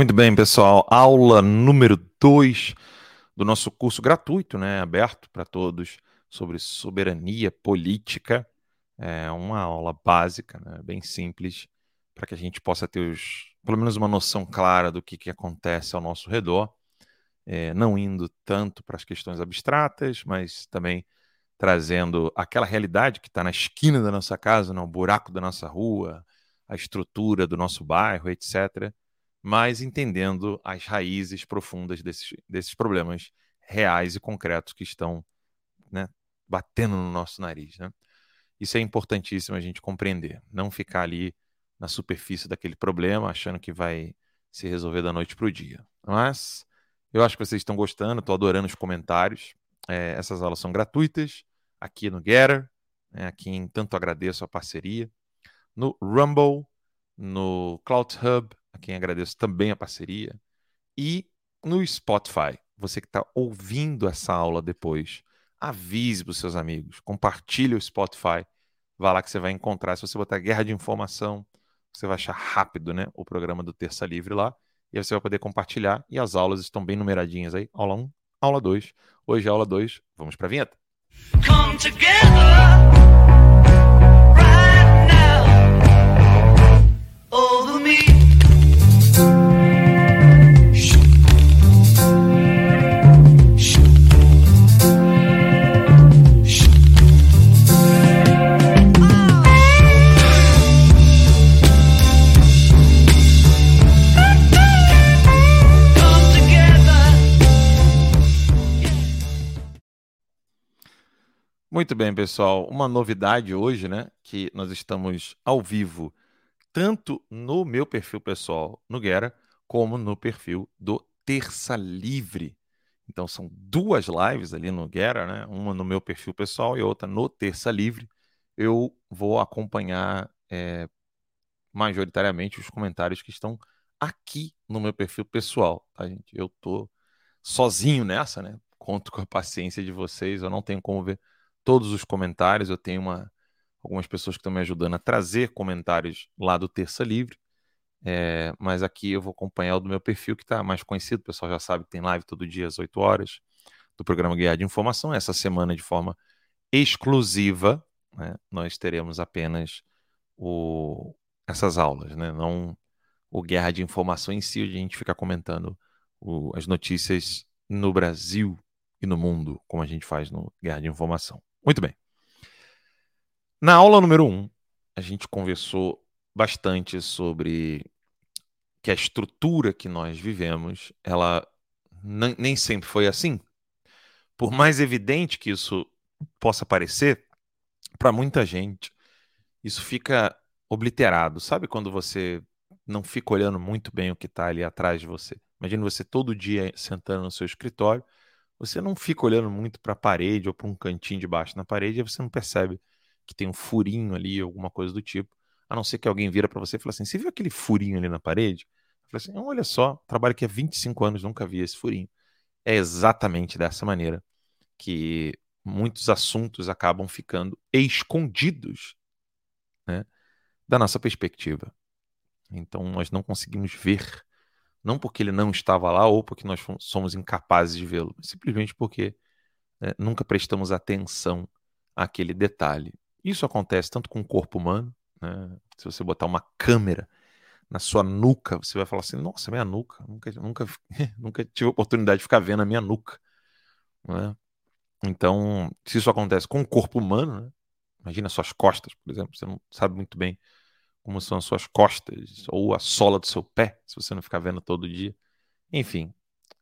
Muito bem, pessoal. Aula número 2 do nosso curso gratuito, né, aberto para todos, sobre soberania política. É uma aula básica, né, bem simples, para que a gente possa ter os, pelo menos uma noção clara do que, que acontece ao nosso redor, é, não indo tanto para as questões abstratas, mas também trazendo aquela realidade que está na esquina da nossa casa, no buraco da nossa rua, a estrutura do nosso bairro, etc mas entendendo as raízes profundas desses, desses problemas reais e concretos que estão né, batendo no nosso nariz. Né? Isso é importantíssimo a gente compreender, não ficar ali na superfície daquele problema achando que vai se resolver da noite para o dia. Mas eu acho que vocês estão gostando, estou adorando os comentários. É, essas aulas são gratuitas aqui no Getter, né, aqui em tanto agradeço a parceria, no Rumble, no Cloud Hub, a quem agradeço também a parceria, e no Spotify. Você que está ouvindo essa aula depois, avise para os seus amigos, compartilhe o Spotify, vá lá que você vai encontrar. Se você botar Guerra de Informação, você vai achar rápido né, o programa do Terça Livre lá, e aí você vai poder compartilhar, e as aulas estão bem numeradinhas aí, aula 1, aula 2. Hoje é aula 2, vamos para a vinheta. Come together. Muito bem, pessoal. Uma novidade hoje, né? Que nós estamos ao vivo, tanto no meu perfil pessoal no Guerra, como no perfil do Terça Livre. Então são duas lives ali no Guerra, né? Uma no meu perfil pessoal e outra no Terça Livre. Eu vou acompanhar é, majoritariamente os comentários que estão aqui no meu perfil pessoal, tá, gente? Eu tô sozinho nessa, né? Conto com a paciência de vocês, eu não tenho como ver todos os comentários. Eu tenho uma, algumas pessoas que estão me ajudando a trazer comentários lá do Terça Livre. É, mas aqui eu vou acompanhar o do meu perfil, que está mais conhecido. O pessoal já sabe que tem live todo dia às 8 horas do programa Guiar de Informação. Essa semana, de forma exclusiva, né, nós teremos apenas o, essas aulas, né, não o Guerra de Informação em si, a gente fica comentando o, as notícias no Brasil e no mundo, como a gente faz no Guerra de Informação. Muito bem. Na aula número 1, um, a gente conversou bastante sobre que a estrutura que nós vivemos, ela nem sempre foi assim. Por mais evidente que isso possa parecer, para muita gente, isso fica obliterado. Sabe quando você não fica olhando muito bem o que está ali atrás de você? Imagina você todo dia sentando no seu escritório você não fica olhando muito para a parede ou para um cantinho de baixo na parede e você não percebe que tem um furinho ali, alguma coisa do tipo. A não ser que alguém vira para você e fala assim: Você viu aquele furinho ali na parede? Eu assim: Olha só, trabalho aqui há 25 anos, nunca vi esse furinho. É exatamente dessa maneira que muitos assuntos acabam ficando escondidos né, da nossa perspectiva. Então, nós não conseguimos ver não porque ele não estava lá ou porque nós somos incapazes de vê-lo, simplesmente porque né, nunca prestamos atenção àquele detalhe. Isso acontece tanto com o corpo humano, né? se você botar uma câmera na sua nuca, você vai falar assim: nossa, minha nuca, nunca, nunca, nunca tive oportunidade de ficar vendo a minha nuca. Né? Então, se isso acontece com o corpo humano, né? imagina suas costas, por exemplo, você não sabe muito bem como são as suas costas ou a sola do seu pé, se você não ficar vendo todo dia. Enfim,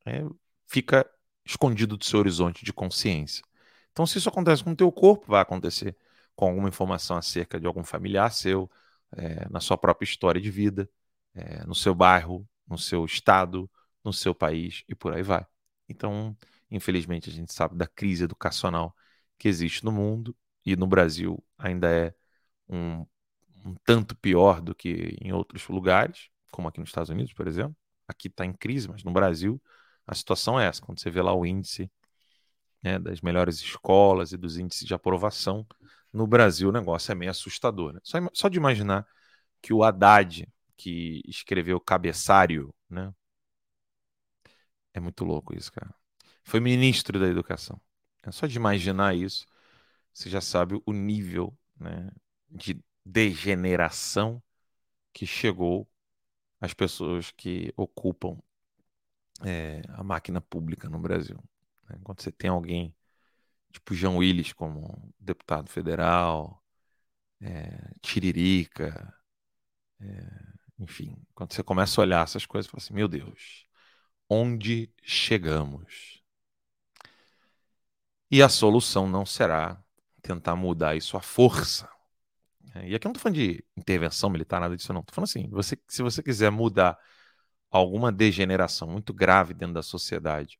é, fica escondido do seu horizonte de consciência. Então, se isso acontece com o teu corpo, vai acontecer com alguma informação acerca de algum familiar seu, é, na sua própria história de vida, é, no seu bairro, no seu estado, no seu país e por aí vai. Então, infelizmente, a gente sabe da crise educacional que existe no mundo e no Brasil ainda é um um tanto pior do que em outros lugares, como aqui nos Estados Unidos, por exemplo. Aqui está em crise, mas no Brasil a situação é essa. Quando você vê lá o índice né, das melhores escolas e dos índices de aprovação, no Brasil o negócio é meio assustador. Né? Só, só de imaginar que o Haddad, que escreveu Cabeçário, né, É muito louco isso, cara. Foi ministro da educação. É só de imaginar isso, você já sabe o nível né, de degeneração que chegou às pessoas que ocupam é, a máquina pública no Brasil. Né? Quando você tem alguém tipo João Willis como deputado federal, é, Tiririca, é, enfim, quando você começa a olhar essas coisas, você fala assim, meu Deus, onde chegamos? E a solução não será tentar mudar isso à força. E aqui eu não estou falando de intervenção militar, nada disso, não. Estou falando assim: você, se você quiser mudar alguma degeneração muito grave dentro da sociedade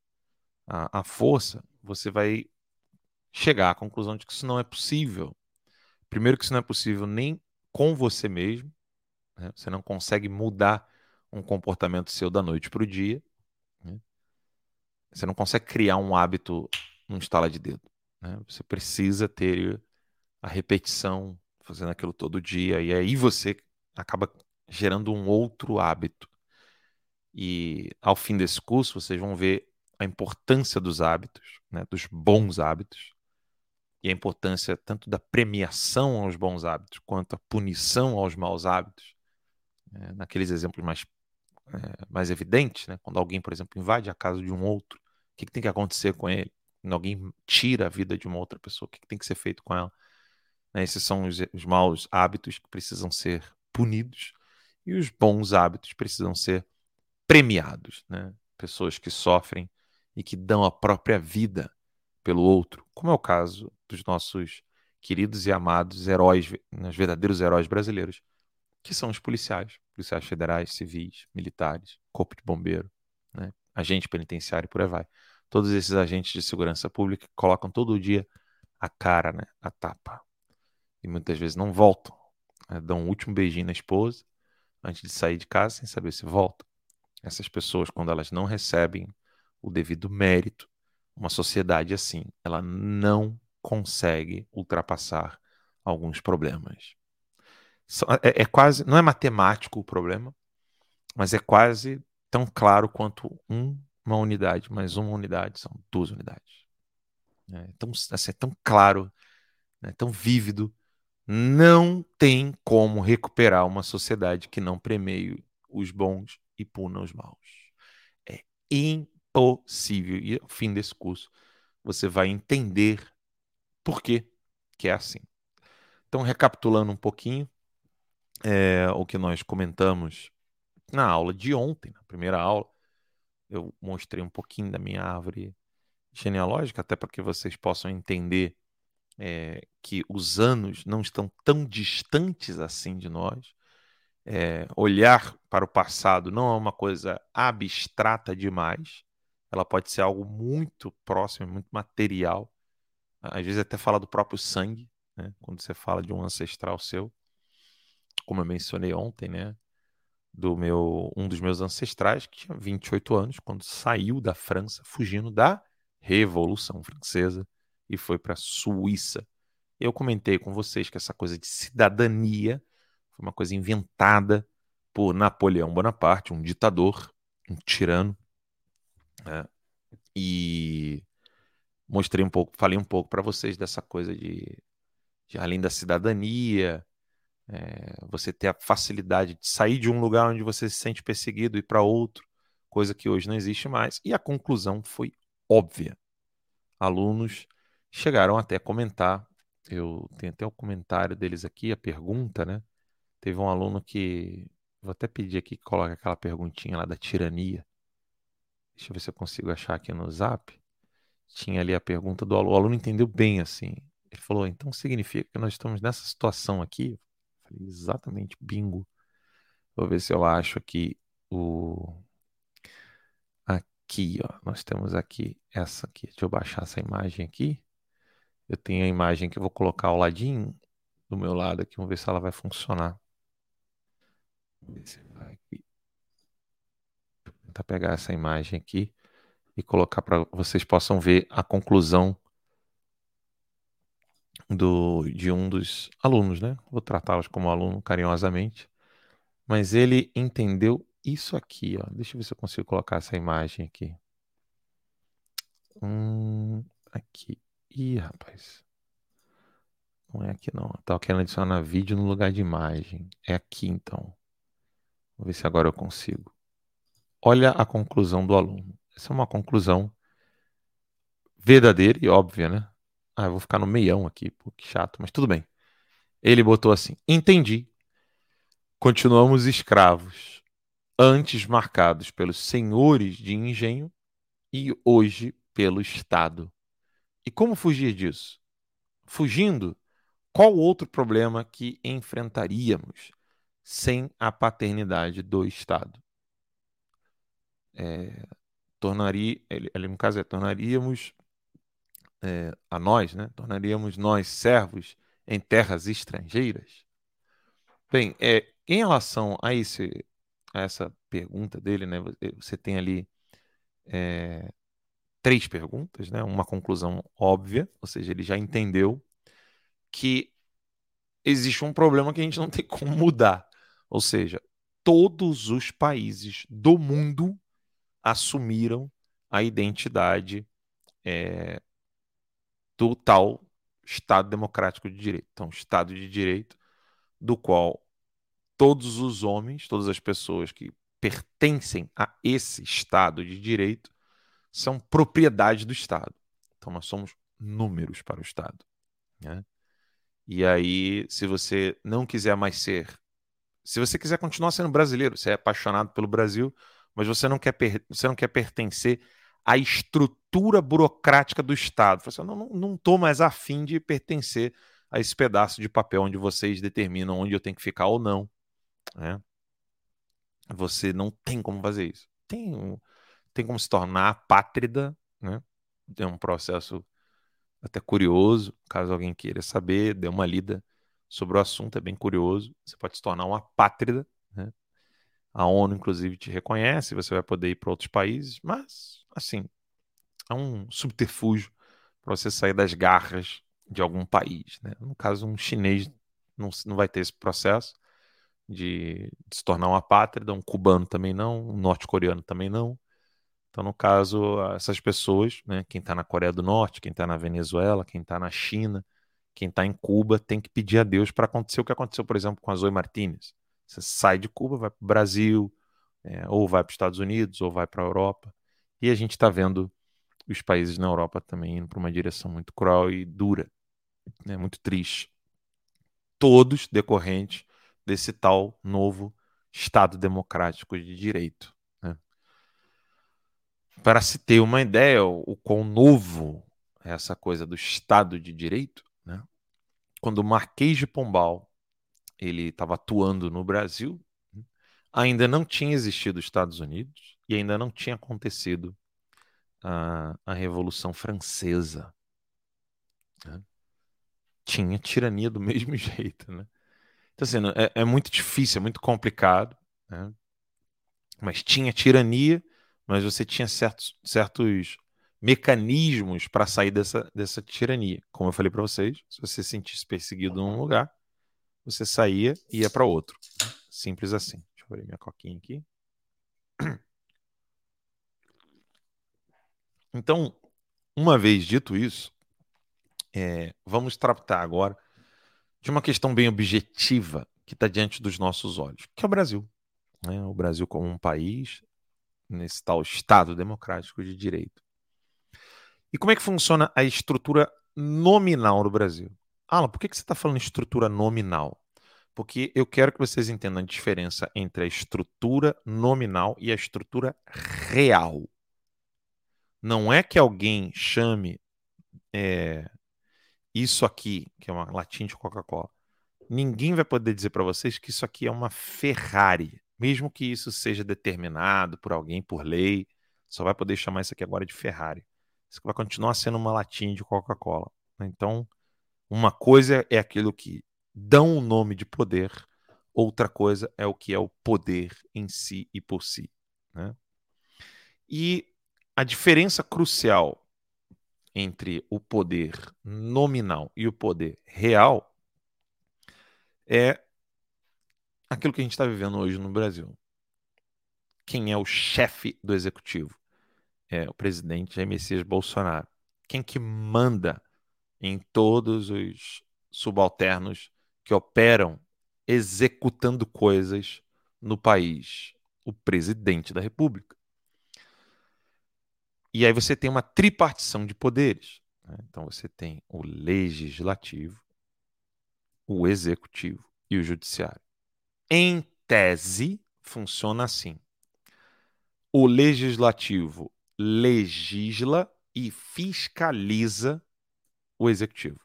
à força, você vai chegar à conclusão de que isso não é possível. Primeiro, que isso não é possível nem com você mesmo, né? você não consegue mudar um comportamento seu da noite para o dia. Né? Você não consegue criar um hábito num estala de dedo. Né? Você precisa ter a repetição, fazendo aquilo todo dia, e aí você acaba gerando um outro hábito. E ao fim desse curso, vocês vão ver a importância dos hábitos, né, dos bons hábitos, e a importância tanto da premiação aos bons hábitos quanto a punição aos maus hábitos. É, naqueles exemplos mais, é, mais evidentes, né, quando alguém, por exemplo, invade a casa de um outro, o que, que tem que acontecer com ele? Quando alguém tira a vida de uma outra pessoa, o que, que tem que ser feito com ela? Né, esses são os, os maus hábitos que precisam ser punidos e os bons hábitos precisam ser premiados, né? Pessoas que sofrem e que dão a própria vida pelo outro, como é o caso dos nossos queridos e amados heróis, né, os verdadeiros heróis brasileiros, que são os policiais, policiais federais, civis, militares, corpo de bombeiro, né? agente penitenciário e por aí vai. Todos esses agentes de segurança pública colocam todo dia a cara, né, a tapa. E muitas vezes não voltam. Né? Dão um último beijinho na esposa antes de sair de casa sem saber se voltam. Essas pessoas, quando elas não recebem o devido mérito, uma sociedade assim, ela não consegue ultrapassar alguns problemas. É, é, quase, não é matemático o problema, mas é quase tão claro quanto um, uma unidade, mas uma unidade são duas unidades. É tão, assim, é tão claro, é tão vívido. Não tem como recuperar uma sociedade que não premeie os bons e puna os maus. É impossível. E ao fim desse curso, você vai entender por que que é assim. Então, recapitulando um pouquinho é, o que nós comentamos na aula de ontem, na primeira aula, eu mostrei um pouquinho da minha árvore genealógica, até para que vocês possam entender é, que os anos não estão tão distantes assim de nós é, olhar para o passado não é uma coisa abstrata demais, ela pode ser algo muito próximo, muito material. Às vezes até fala do próprio sangue, né? quando você fala de um ancestral seu, como eu mencionei ontem, né? do meu um dos meus ancestrais que tinha 28 anos quando saiu da França fugindo da Revolução Francesa e foi para a Suíça. Eu comentei com vocês que essa coisa de cidadania foi uma coisa inventada por Napoleão Bonaparte, um ditador, um tirano. Né? E mostrei um pouco, falei um pouco para vocês dessa coisa de, de, além da cidadania, é, você ter a facilidade de sair de um lugar onde você se sente perseguido e para outro, coisa que hoje não existe mais. E a conclusão foi óbvia. Alunos chegaram até a comentar, eu tenho até o comentário deles aqui, a pergunta, né? Teve um aluno que. Vou até pedir aqui que coloque aquela perguntinha lá da tirania. Deixa eu ver se eu consigo achar aqui no zap. Tinha ali a pergunta do aluno. O aluno entendeu bem assim. Ele falou: então significa que nós estamos nessa situação aqui? Eu falei: exatamente, bingo. Vou ver se eu acho aqui o. Aqui, ó. Nós temos aqui essa aqui. Deixa eu baixar essa imagem aqui. Eu tenho a imagem que eu vou colocar ao ladinho do meu lado aqui. Vamos ver se ela vai funcionar. Vou tentar pegar essa imagem aqui e colocar para vocês possam ver a conclusão do, de um dos alunos, né? Vou tratá-los como aluno carinhosamente, mas ele entendeu isso aqui, ó. Deixa eu ver se eu consigo colocar essa imagem aqui. Hum, aqui. Ih, rapaz. Não é aqui não. Eu tava querendo adicionar vídeo no lugar de imagem. É aqui então. Vou ver se agora eu consigo. Olha a conclusão do aluno. Essa é uma conclusão verdadeira e óbvia, né? Ah, eu vou ficar no meião aqui, pô, que chato, mas tudo bem. Ele botou assim: Entendi. Continuamos escravos, antes marcados pelos senhores de engenho e hoje pelo Estado. E como fugir disso? Fugindo, qual outro problema que enfrentaríamos sem a paternidade do Estado? É, tornaria, ele, no caso é, tornaríamos é, a nós, né? Tornaríamos nós servos em terras estrangeiras? Bem, é, em relação a, esse, a essa pergunta dele, né? Você tem ali é, três perguntas, né? Uma conclusão óbvia, ou seja, ele já entendeu que existe um problema que a gente não tem como mudar. Ou seja, todos os países do mundo assumiram a identidade é, do tal Estado Democrático de Direito. Então, Estado de Direito, do qual todos os homens, todas as pessoas que pertencem a esse Estado de Direito são propriedade do Estado. Então, nós somos números para o Estado. Né? E aí, se você não quiser mais ser. Se você quiser continuar sendo brasileiro, você é apaixonado pelo Brasil, mas você não quer, você não quer pertencer à estrutura burocrática do Estado. Você assim, não estou mais afim de pertencer a esse pedaço de papel onde vocês determinam onde eu tenho que ficar ou não. Né? Você não tem como fazer isso. Tem, tem como se tornar apátrida, né? É um processo até curioso, caso alguém queira saber, dê uma lida sobre o assunto, é bem curioso. Você pode se tornar uma apátrida, né? A ONU, inclusive, te reconhece, você vai poder ir para outros países, mas, assim, é um subterfúgio para você sair das garras de algum país. Né? No caso, um chinês não, não vai ter esse processo de, de se tornar uma apátrida, um cubano também não, um norte-coreano também não. Então, no caso, essas pessoas, né, quem está na Coreia do Norte, quem está na Venezuela, quem está na China, quem está em Cuba, tem que pedir a Deus para acontecer o que aconteceu, por exemplo, com a Zoe Martinez. Você sai de Cuba, vai para o Brasil, é, ou vai para os Estados Unidos, ou vai para a Europa. E a gente está vendo os países na Europa também indo para uma direção muito cruel e dura, né, muito triste. Todos decorrentes desse tal novo Estado democrático de direito. Para se ter uma ideia, o, quão novo é essa coisa do Estado de Direito, né? quando o Marquês de Pombal ele estava atuando no Brasil, ainda não tinha existido os Estados Unidos e ainda não tinha acontecido a, a Revolução Francesa. Né? Tinha tirania do mesmo jeito. Né? Então, assim, é, é muito difícil, é muito complicado, né? mas tinha tirania mas você tinha certos, certos mecanismos para sair dessa, dessa tirania. Como eu falei para vocês, se você se sentisse perseguido num lugar, você saía e ia para outro. Simples assim. Deixa eu abrir minha coquinha aqui. Então, uma vez dito isso, é, vamos tratar agora de uma questão bem objetiva que está diante dos nossos olhos, que é o Brasil. Né? O Brasil como um país nesse tal Estado democrático de direito. E como é que funciona a estrutura nominal no Brasil? Alan, por que, que você está falando estrutura nominal? Porque eu quero que vocês entendam a diferença entre a estrutura nominal e a estrutura real. Não é que alguém chame é, isso aqui, que é uma latinha de Coca-Cola. Ninguém vai poder dizer para vocês que isso aqui é uma Ferrari mesmo que isso seja determinado por alguém, por lei, só vai poder chamar isso aqui agora de Ferrari. Isso vai continuar sendo uma latinha de Coca-Cola. Né? Então, uma coisa é aquilo que dão o nome de poder, outra coisa é o que é o poder em si e por si. Né? E a diferença crucial entre o poder nominal e o poder real é aquilo que a gente está vivendo hoje no Brasil. Quem é o chefe do executivo? é o presidente Jair Messias Bolsonaro. Quem que manda em todos os subalternos que operam executando coisas no país? O presidente da República. E aí você tem uma tripartição de poderes. Né? Então você tem o legislativo, o executivo e o judiciário. Em tese, funciona assim: o legislativo legisla e fiscaliza o executivo.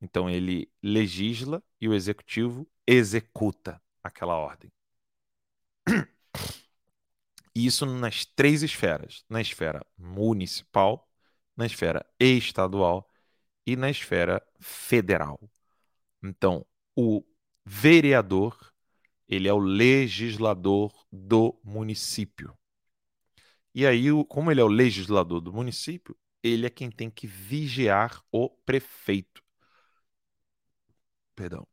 Então ele legisla e o executivo executa aquela ordem. Isso nas três esferas: na esfera municipal, na esfera estadual e na esfera federal. Então, o vereador, ele é o legislador do município. E aí, como ele é o legislador do município, ele é quem tem que vigiar o prefeito. Perdão.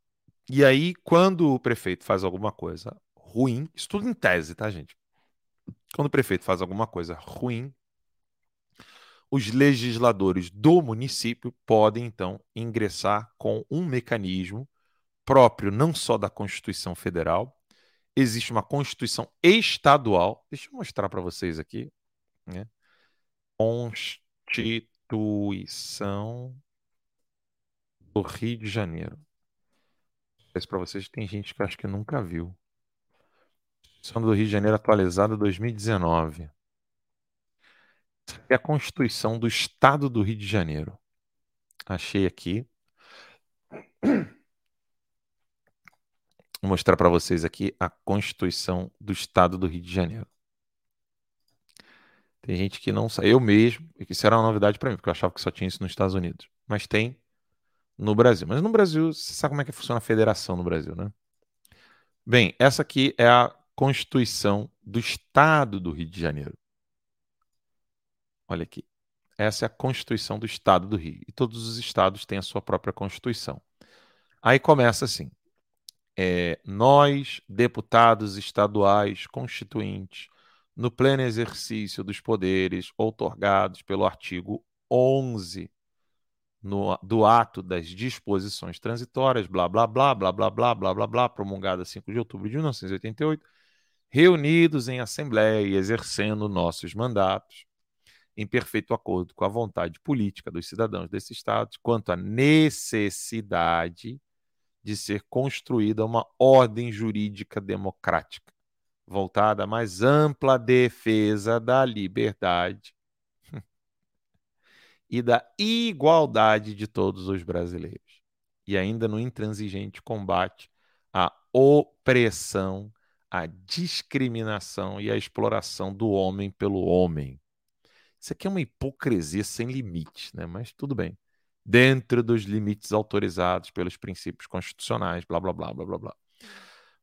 E aí, quando o prefeito faz alguma coisa ruim, isso tudo em tese, tá, gente? Quando o prefeito faz alguma coisa ruim, os legisladores do município podem, então, ingressar com um mecanismo próprio não só da Constituição Federal, existe uma Constituição estadual. Deixa eu mostrar para vocês aqui. Né? Constituição do Rio de Janeiro. Isso para vocês tem gente que acho que nunca viu. Constituição do Rio de Janeiro atualizada 2019. É a Constituição do Estado do Rio de Janeiro. Achei aqui. Vou mostrar para vocês aqui a Constituição do Estado do Rio de Janeiro. Tem gente que não sabe. Eu mesmo, e que isso era uma novidade para mim, porque eu achava que só tinha isso nos Estados Unidos. Mas tem no Brasil. Mas no Brasil, você sabe como é que funciona a federação no Brasil, né? Bem, essa aqui é a Constituição do Estado do Rio de Janeiro. Olha aqui. Essa é a Constituição do Estado do Rio. E todos os estados têm a sua própria Constituição. Aí começa assim: é, nós, deputados estaduais constituintes, no pleno exercício dos poderes outorgados pelo artigo 11 no, do ato das disposições transitórias, blá, blá, blá, blá, blá, blá, blá, blá, blá, promulgada 5 de outubro de 1988, reunidos em assembleia e exercendo nossos mandatos, em perfeito acordo com a vontade política dos cidadãos desse Estado, quanto à necessidade de ser construída uma ordem jurídica democrática, voltada à mais ampla defesa da liberdade e da igualdade de todos os brasileiros, e ainda no intransigente combate à opressão, à discriminação e à exploração do homem pelo homem. Isso aqui é uma hipocrisia sem limites, né? mas tudo bem dentro dos limites autorizados pelos princípios constitucionais, blá, blá, blá, blá, blá, blá.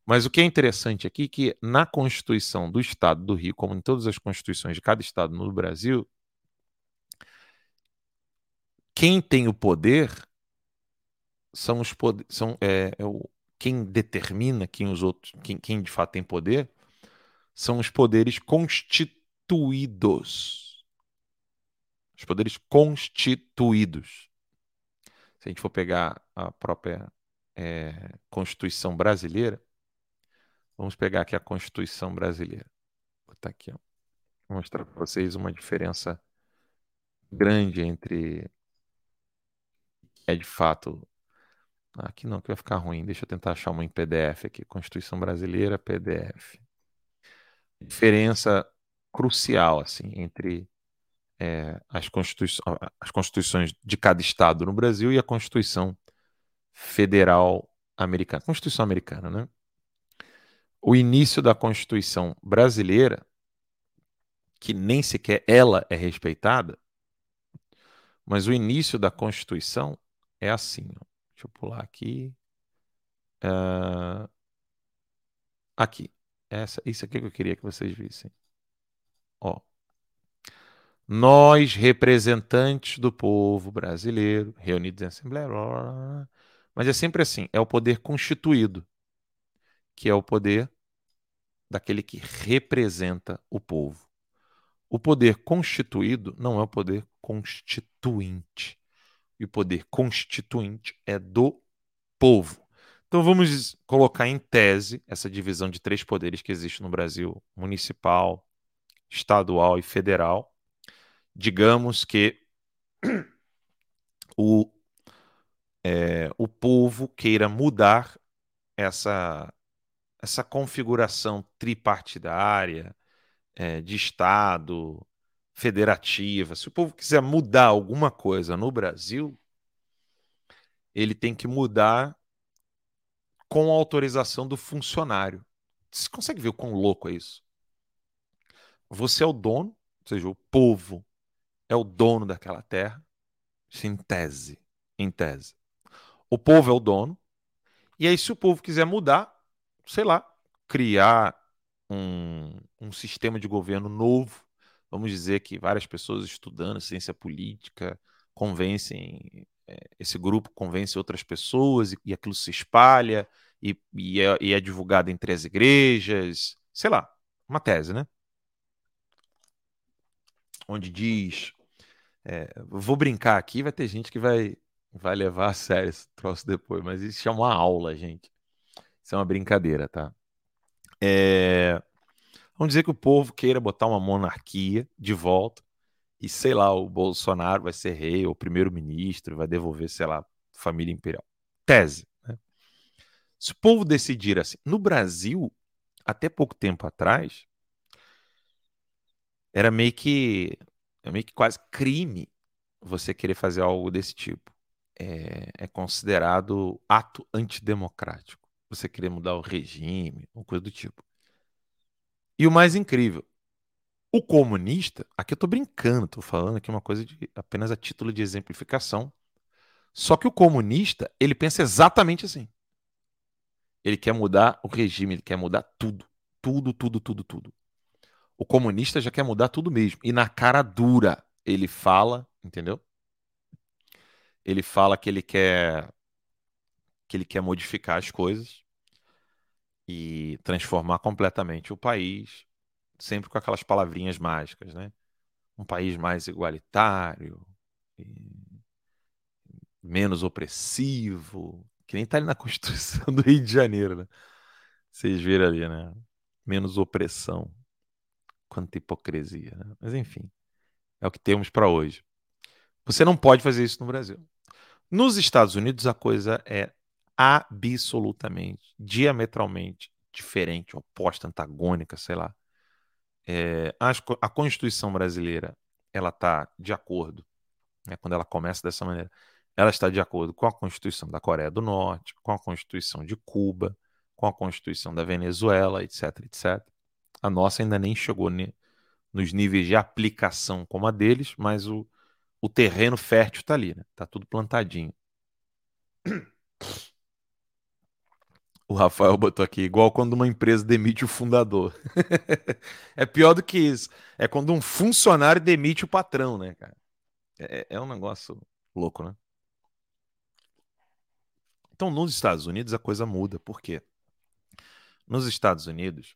Mas o que é interessante aqui é que na Constituição do Estado do Rio, como em todas as constituições de cada estado no Brasil, quem tem o poder são os poder, são é, é o, quem determina quem os outros, quem, quem de fato tem poder, são os poderes constituídos. Os poderes constituídos se a gente for pegar a própria é, Constituição brasileira, vamos pegar aqui a Constituição brasileira. Vou botar aqui, ó. Vou mostrar para vocês uma diferença grande entre é de fato aqui não que vai ficar ruim. Deixa eu tentar achar uma em PDF aqui, Constituição brasileira PDF. Diferença crucial assim entre é, as, constituições, as constituições de cada estado no Brasil e a Constituição Federal Americana. Constituição Americana, né? O início da Constituição brasileira, que nem sequer ela é respeitada, mas o início da Constituição é assim. Ó. Deixa eu pular aqui. Uh, aqui. Essa, isso aqui que eu queria que vocês vissem. Ó. Nós, representantes do povo brasileiro, reunidos em assembleia, blá, blá, blá, mas é sempre assim: é o poder constituído, que é o poder daquele que representa o povo. O poder constituído não é o poder constituinte. E o poder constituinte é do povo. Então vamos colocar em tese essa divisão de três poderes que existe no Brasil: municipal, estadual e federal. Digamos que o, é, o povo queira mudar essa, essa configuração tripartidária é, de Estado, federativa. Se o povo quiser mudar alguma coisa no Brasil, ele tem que mudar com a autorização do funcionário. Você consegue ver o quão louco é isso? Você é o dono, ou seja, o povo é o dono daquela terra, em tese, em tese. O povo é o dono, e aí se o povo quiser mudar, sei lá, criar um, um sistema de governo novo, vamos dizer que várias pessoas estudando ciência política convencem, é, esse grupo convence outras pessoas e, e aquilo se espalha e, e, é, e é divulgado entre as igrejas, sei lá, uma tese, né? Onde diz é, vou brincar aqui, vai ter gente que vai, vai levar a sério esse troço depois, mas isso é uma aula, gente. Isso é uma brincadeira, tá? É, vamos dizer que o povo queira botar uma monarquia de volta e, sei lá, o Bolsonaro vai ser rei ou primeiro-ministro, vai devolver, sei lá, família imperial. Tese. Né? Se o povo decidir assim, no Brasil, até pouco tempo atrás, era meio que é meio que quase crime você querer fazer algo desse tipo. É, é considerado ato antidemocrático. Você querer mudar o regime, uma coisa do tipo. E o mais incrível, o comunista, aqui eu estou brincando, estou falando aqui uma coisa de, apenas a título de exemplificação. Só que o comunista, ele pensa exatamente assim. Ele quer mudar o regime, ele quer mudar tudo. Tudo, tudo, tudo, tudo. O comunista já quer mudar tudo mesmo. E na cara dura, ele fala, entendeu? Ele fala que ele quer que ele quer modificar as coisas e transformar completamente o país, sempre com aquelas palavrinhas mágicas, né? Um país mais igualitário, menos opressivo, que nem tá ali na Constituição do Rio de Janeiro, né? Vocês viram ali, né? Menos opressão. Quanta hipocrisia, né? Mas enfim, é o que temos para hoje. Você não pode fazer isso no Brasil. Nos Estados Unidos, a coisa é absolutamente, diametralmente diferente, oposta, antagônica, sei lá. É, a, a Constituição brasileira, ela está de acordo, né, quando ela começa dessa maneira, ela está de acordo com a Constituição da Coreia do Norte, com a Constituição de Cuba, com a Constituição da Venezuela, etc, etc. A nossa ainda nem chegou nos níveis de aplicação como a deles, mas o, o terreno fértil está ali, né? Tá tudo plantadinho. O Rafael botou aqui, igual quando uma empresa demite o fundador. é pior do que isso. É quando um funcionário demite o patrão, né, cara? É, é um negócio louco, né? Então, nos Estados Unidos, a coisa muda. Por quê? Nos Estados Unidos,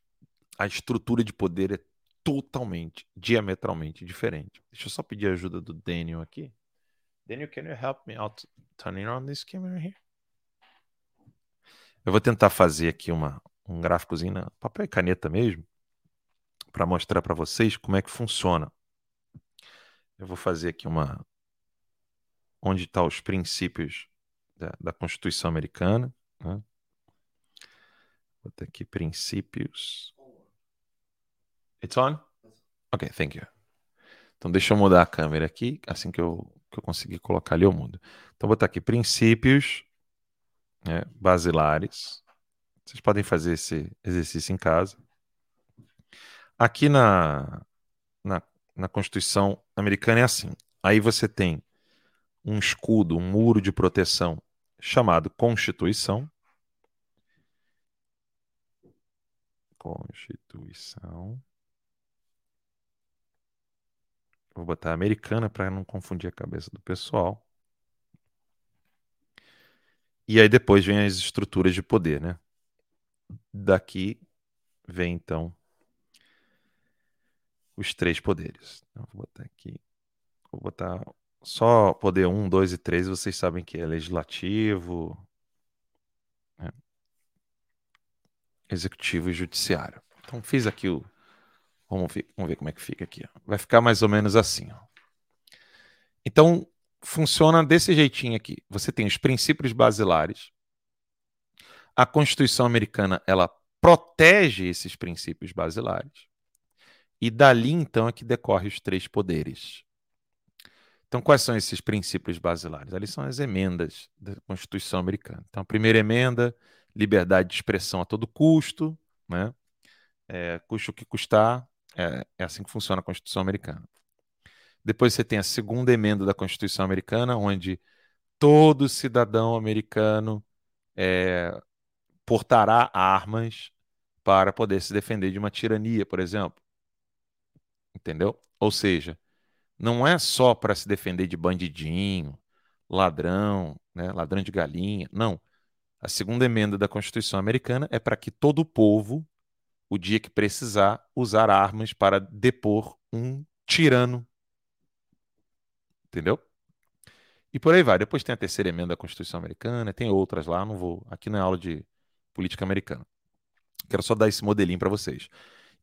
a estrutura de poder é totalmente, diametralmente diferente. Deixa eu só pedir a ajuda do Daniel aqui. Daniel, can you help me out turning on this camera here? Eu vou tentar fazer aqui uma, um gráficozinho na papel e caneta mesmo, para mostrar para vocês como é que funciona. Eu vou fazer aqui uma onde estão tá os princípios da, da Constituição Americana. Né? Vou ter aqui princípios. It's on? Ok, thank you. Então deixa eu mudar a câmera aqui, assim que eu, que eu conseguir colocar ali eu mudo. Então vou botar aqui princípios né, basilares. Vocês podem fazer esse exercício em casa. Aqui na, na, na Constituição americana é assim. Aí você tem um escudo, um muro de proteção chamado Constituição. Constituição. Vou botar americana para não confundir a cabeça do pessoal. E aí depois vem as estruturas de poder, né? Daqui vem então os três poderes. Então, vou botar aqui. Vou botar só poder 1, 2 e 3, vocês sabem que é legislativo, né? executivo e judiciário. Então fiz aqui o. Vamos ver, vamos ver como é que fica aqui. Ó. Vai ficar mais ou menos assim. Ó. Então funciona desse jeitinho aqui. Você tem os princípios basilares. A Constituição americana ela protege esses princípios basilares. E dali então é que decorre os três poderes. Então, quais são esses princípios basilares? Ali são as emendas da Constituição americana. Então, a primeira emenda, liberdade de expressão a todo custo, né? É, custe o que custar, é, é assim que funciona a Constituição americana. Depois você tem a segunda emenda da Constituição americana, onde todo cidadão americano é, portará armas para poder se defender de uma tirania, por exemplo. Entendeu? Ou seja, não é só para se defender de bandidinho, ladrão, né, ladrão de galinha. Não. A segunda emenda da Constituição americana é para que todo o povo, o dia que precisar, usar armas para depor um tirano. Entendeu? E por aí vai. Depois tem a terceira emenda da Constituição americana, tem outras lá, não vou. Aqui não é aula de política americana. Quero só dar esse modelinho para vocês.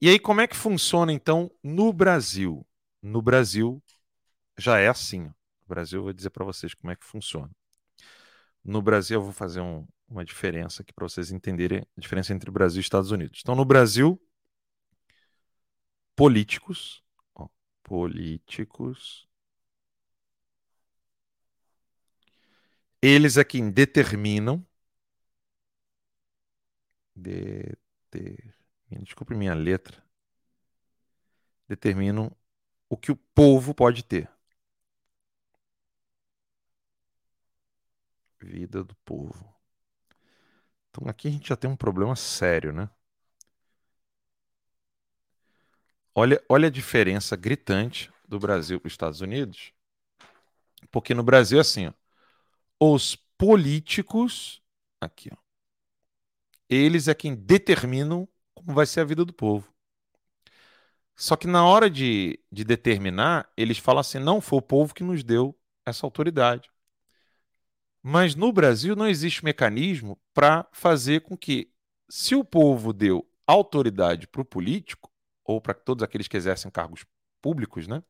E aí, como é que funciona então no Brasil? No Brasil, já é assim. No Brasil, eu vou dizer para vocês como é que funciona. No Brasil, eu vou fazer um, uma diferença aqui para vocês entenderem a diferença entre Brasil e Estados Unidos. Então, no Brasil, políticos, ó, políticos, eles é quem determinam, determinam, desculpe minha letra, determinam o que o povo pode ter. Vida do povo. Então aqui a gente já tem um problema sério, né? Olha, olha a diferença gritante do Brasil para os Estados Unidos. Porque no Brasil é assim, ó, os políticos, aqui, ó, eles é quem determinam como vai ser a vida do povo. Só que na hora de, de determinar, eles falam assim: não foi o povo que nos deu essa autoridade. Mas no Brasil não existe mecanismo para fazer com que, se o povo deu autoridade para o político, ou para todos aqueles que exercem cargos públicos, né?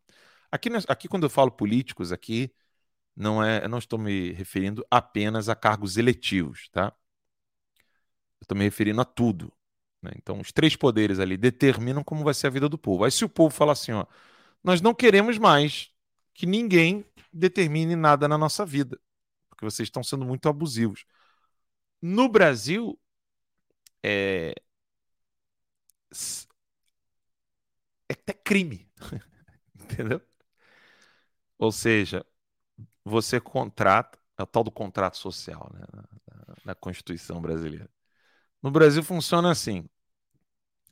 Aqui, aqui quando eu falo políticos, aqui não é, eu não estou me referindo apenas a cargos eletivos, tá? Eu estou me referindo a tudo. Né? Então, os três poderes ali determinam como vai ser a vida do povo. Aí, se o povo falar assim, ó, nós não queremos mais que ninguém determine nada na nossa vida, vocês estão sendo muito abusivos. No Brasil, é, é até crime, entendeu? Ou seja, você contrata, é o tal do contrato social, né, na, na Constituição brasileira. No Brasil funciona assim: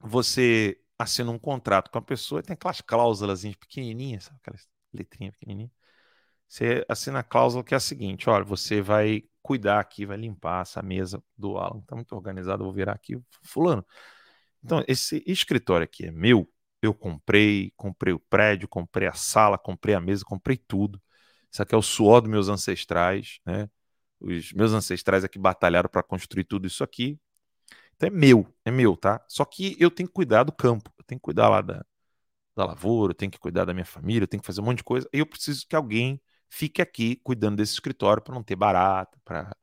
você assina um contrato com a pessoa, tem aquelas cláusulas pequenininhas, sabe? aquelas letrinhas pequenininhas. Você assina a cláusula que é a seguinte: olha, você vai cuidar aqui, vai limpar essa mesa do Alan, tá muito organizado, vou virar aqui, fulano. Então, esse escritório aqui é meu, eu comprei, comprei o prédio, comprei a sala, comprei a mesa, comprei tudo. Isso aqui é o suor dos meus ancestrais, né? Os meus ancestrais aqui batalharam para construir tudo isso aqui. Então é meu, é meu, tá? Só que eu tenho que cuidar do campo, eu tenho que cuidar lá da, da lavoura, eu tenho que cuidar da minha família, eu tenho que fazer um monte de coisa. E eu preciso que alguém fique aqui cuidando desse escritório para não ter barata, para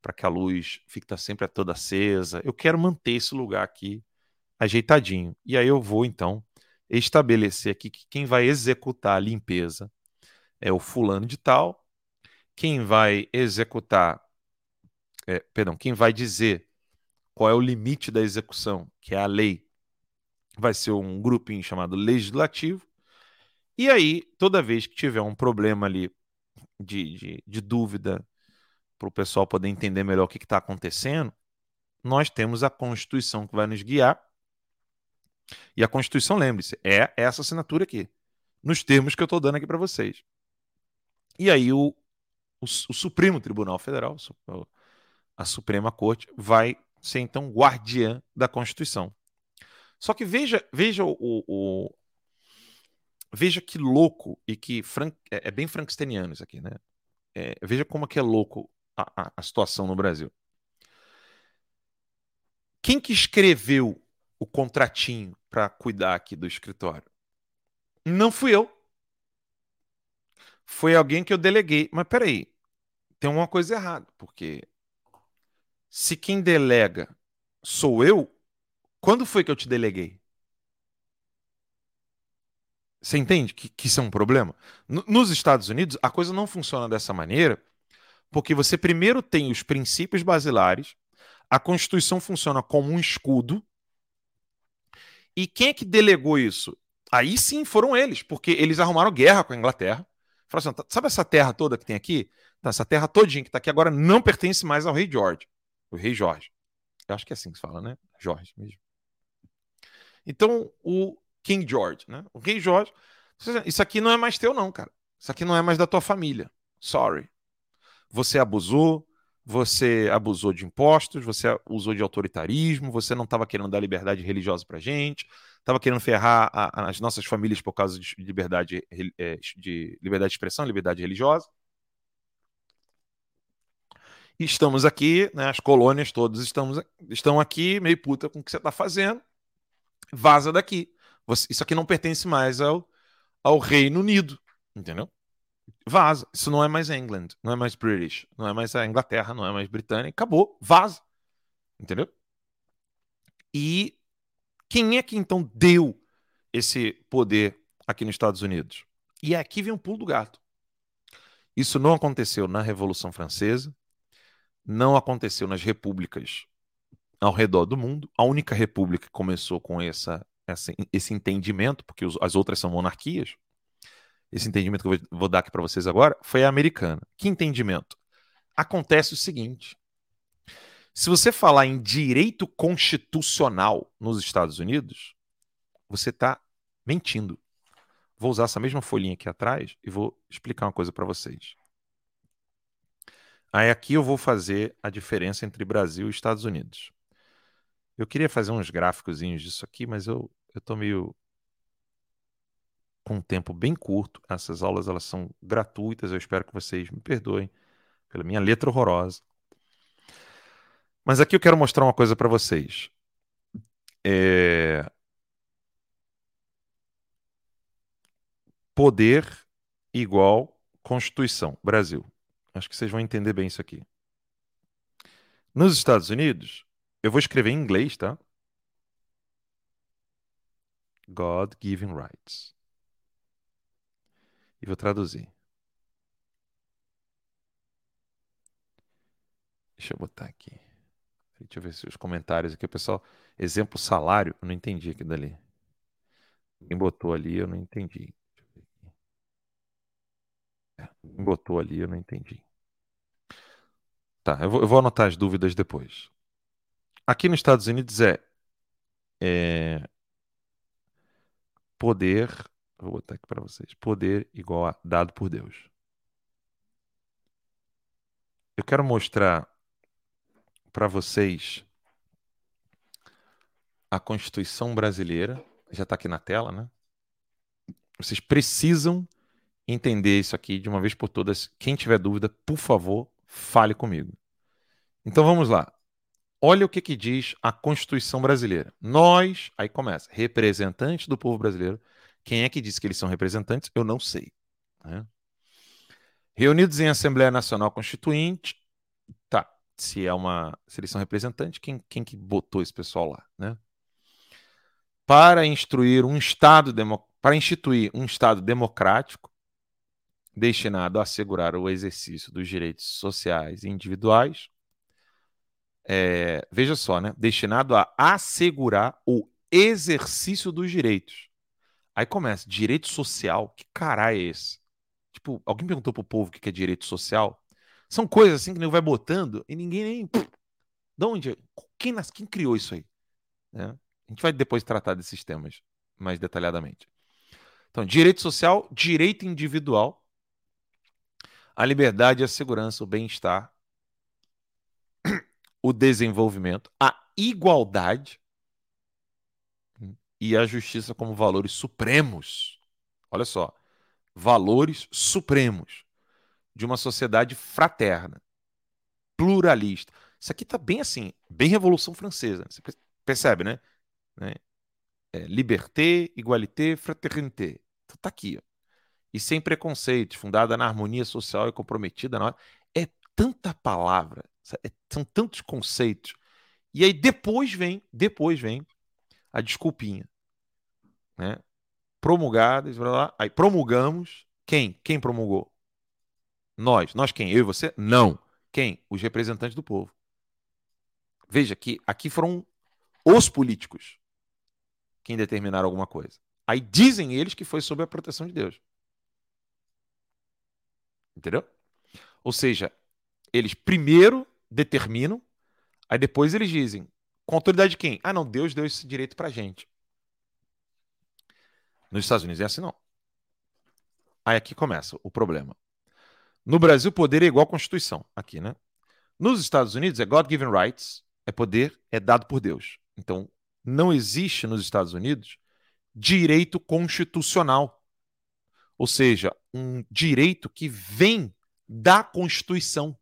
para que a luz fique tá sempre toda acesa. Eu quero manter esse lugar aqui ajeitadinho. E aí eu vou então estabelecer aqui que quem vai executar a limpeza é o fulano de tal, quem vai executar, é, perdão, quem vai dizer qual é o limite da execução, que é a lei, vai ser um grupinho chamado legislativo. E aí, toda vez que tiver um problema ali de, de, de dúvida, para o pessoal poder entender melhor o que está acontecendo, nós temos a Constituição que vai nos guiar. E a Constituição, lembre-se, é essa assinatura aqui, nos termos que eu estou dando aqui para vocês. E aí o, o, o Supremo Tribunal Federal, a Suprema Corte, vai ser então guardiã da Constituição. Só que veja, veja o, o, veja que louco e que é, é bem frankensteiniano isso aqui, né? É, veja como é que é louco a, a, a situação no Brasil. Quem que escreveu o contratinho para cuidar aqui do escritório? Não fui eu. Foi alguém que eu deleguei. Mas peraí, tem uma coisa errada, porque se quem delega sou eu, quando foi que eu te deleguei? Você entende que, que isso é um problema? nos Estados Unidos, a coisa não funciona dessa maneira, porque você primeiro tem os princípios basilares, a Constituição funciona como um escudo, e quem é que delegou isso? Aí sim foram eles, porque eles arrumaram guerra com a Inglaterra. Falaram assim: tá, sabe essa terra toda que tem aqui? Tá, essa terra todinha que está aqui agora não pertence mais ao rei George. O rei Jorge. Eu acho que é assim que se fala, né? Jorge mesmo. Então, o King George, né? O rei Jorge. Isso aqui não é mais teu, não, cara. Isso aqui não é mais da tua família. Sorry. Você abusou, você abusou de impostos, você usou de autoritarismo, você não estava querendo dar liberdade religiosa para gente, estava querendo ferrar a, a, as nossas famílias por causa de liberdade, é, de liberdade de expressão, liberdade religiosa. E estamos aqui, né, as colônias todas estamos, estão aqui, meio puta com o que você está fazendo, vaza daqui. Você, isso aqui não pertence mais ao, ao Reino Unido, entendeu? Vaza. Isso não é mais England, não é mais British, não é mais a Inglaterra, não é mais Britânia. Acabou, vaza. Entendeu? E quem é que então deu esse poder aqui nos Estados Unidos? E aqui vem um pulo do gato. Isso não aconteceu na Revolução Francesa, não aconteceu nas repúblicas ao redor do mundo. A única república que começou com essa, essa esse entendimento, porque os, as outras são monarquias, esse entendimento que eu vou dar aqui para vocês agora, foi a americana. Que entendimento? Acontece o seguinte: se você falar em direito constitucional nos Estados Unidos, você está mentindo. Vou usar essa mesma folhinha aqui atrás e vou explicar uma coisa para vocês. Aí aqui eu vou fazer a diferença entre Brasil e Estados Unidos. Eu queria fazer uns gráficos disso aqui, mas eu estou meio com um tempo bem curto. Essas aulas elas são gratuitas. Eu espero que vocês me perdoem pela minha letra horrorosa. Mas aqui eu quero mostrar uma coisa para vocês. É... Poder igual Constituição, Brasil. Acho que vocês vão entender bem isso aqui. Nos Estados Unidos, eu vou escrever em inglês, tá? God-given rights e vou traduzir. Deixa eu botar aqui. Deixa eu ver se os comentários aqui, pessoal. Exemplo salário, eu não entendi aqui dali. Quem botou ali, eu não entendi. É, quem botou ali, eu não entendi. Tá, eu vou, eu vou anotar as dúvidas depois. Aqui nos Estados Unidos é, é poder Vou botar aqui para vocês. Poder igual a dado por Deus. Eu quero mostrar para vocês a Constituição brasileira. Já está aqui na tela, né? Vocês precisam entender isso aqui de uma vez por todas. Quem tiver dúvida, por favor, fale comigo. Então vamos lá. Olha o que, que diz a Constituição brasileira. Nós, aí começa, representantes do povo brasileiro, quem é que diz que eles são representantes? Eu não sei. Né? Reunidos em Assembleia Nacional Constituinte, tá. Se é uma, se eles são representantes, quem, quem que botou esse pessoal lá, né? Para instruir um estado para instituir um estado democrático destinado a assegurar o exercício dos direitos sociais e individuais. É, veja só, né? Destinado a assegurar o exercício dos direitos Aí começa, direito social, que caralho é esse? Tipo, alguém perguntou pro povo o que é direito social? São coisas assim que nem vai botando e ninguém nem. De onde? Quem, quem criou isso aí? É. A gente vai depois tratar desses temas mais detalhadamente. Então, direito social, direito individual, a liberdade, a segurança, o bem-estar, o desenvolvimento, a igualdade, e a justiça como valores supremos. Olha só. Valores supremos de uma sociedade fraterna, pluralista. Isso aqui está bem assim, bem Revolução Francesa. Você percebe, né? né? É, liberté, igualité, fraternité. Então tá aqui. Ó. E sem preconceitos, fundada na harmonia social e comprometida na É tanta palavra, são tantos conceitos. E aí depois vem, depois vem a desculpinha. Né? Promulgadas, aí promulgamos. Quem? Quem promulgou? Nós. Nós quem? Eu e você? Não. Quem? Os representantes do povo. Veja que aqui foram os políticos quem determinaram alguma coisa. Aí dizem eles que foi sob a proteção de Deus. Entendeu? Ou seja, eles primeiro determinam, aí depois eles dizem, com autoridade de quem? Ah, não, Deus deu esse direito pra gente. Nos Estados Unidos é assim, não. Aí aqui começa o problema. No Brasil, poder é igual à Constituição. Aqui, né? Nos Estados Unidos, é God-given rights, é poder, é dado por Deus. Então, não existe nos Estados Unidos direito constitucional. Ou seja, um direito que vem da Constituição.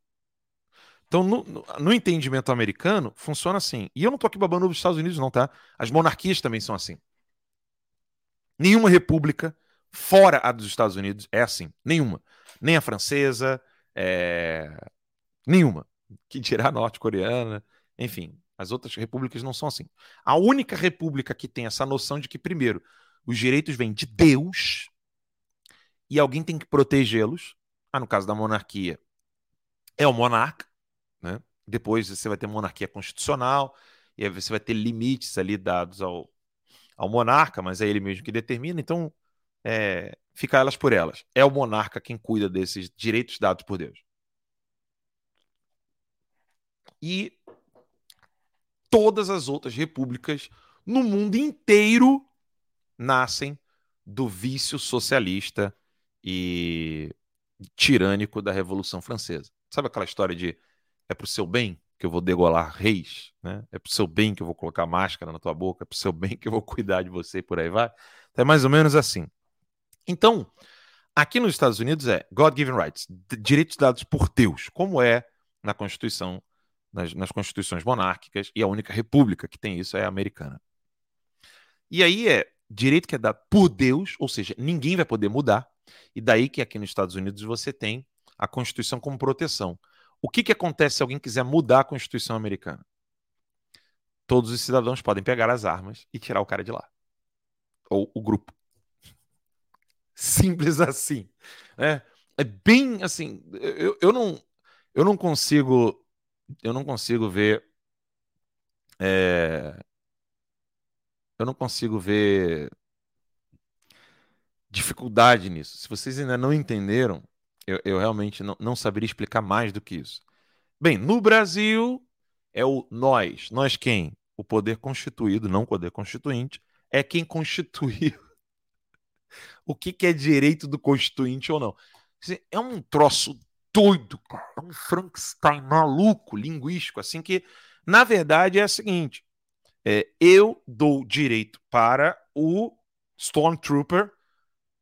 Então, no, no, entendimento americano, funciona assim. E eu não estou aqui babando dos Estados Unidos, não, tá? As monarquias também são assim. Nenhuma república fora a dos Estados Unidos é assim. Nenhuma. Nem a francesa, é... nenhuma. Que dirá a norte-coreana, enfim. As outras repúblicas não são assim. A única república que tem essa noção de que, primeiro, os direitos vêm de Deus e alguém tem que protegê-los. Ah, no caso da monarquia, é o monarca? Depois você vai ter monarquia constitucional, e aí você vai ter limites ali dados ao, ao monarca, mas é ele mesmo que determina, então é, fica elas por elas. É o monarca quem cuida desses direitos dados por Deus. E todas as outras repúblicas no mundo inteiro nascem do vício socialista e tirânico da Revolução Francesa. Sabe aquela história de é pro seu bem que eu vou degolar reis, né? É pro seu bem que eu vou colocar máscara na tua boca, é pro seu bem que eu vou cuidar de você e por aí vai. É mais ou menos assim. Então, aqui nos Estados Unidos é God-given rights, direitos dados por Deus, como é na Constituição, nas, nas constituições monárquicas, e a única república que tem isso é a americana. E aí é direito que é dado por Deus, ou seja, ninguém vai poder mudar, e daí que aqui nos Estados Unidos você tem a Constituição como proteção. O que, que acontece se alguém quiser mudar a Constituição americana? Todos os cidadãos podem pegar as armas e tirar o cara de lá. Ou o grupo. Simples assim. É, é bem assim. Eu, eu, não, eu não consigo. Eu não consigo ver. É, eu não consigo ver dificuldade nisso. Se vocês ainda não entenderam, eu, eu realmente não, não saberia explicar mais do que isso. Bem, no Brasil é o nós. Nós quem? O poder constituído, não o poder constituinte, é quem constituiu o que, que é direito do constituinte ou não. É um troço doido, cara. É um Frankenstein maluco, linguístico, assim que, na verdade, é a seguinte: é, eu dou direito para o Stormtrooper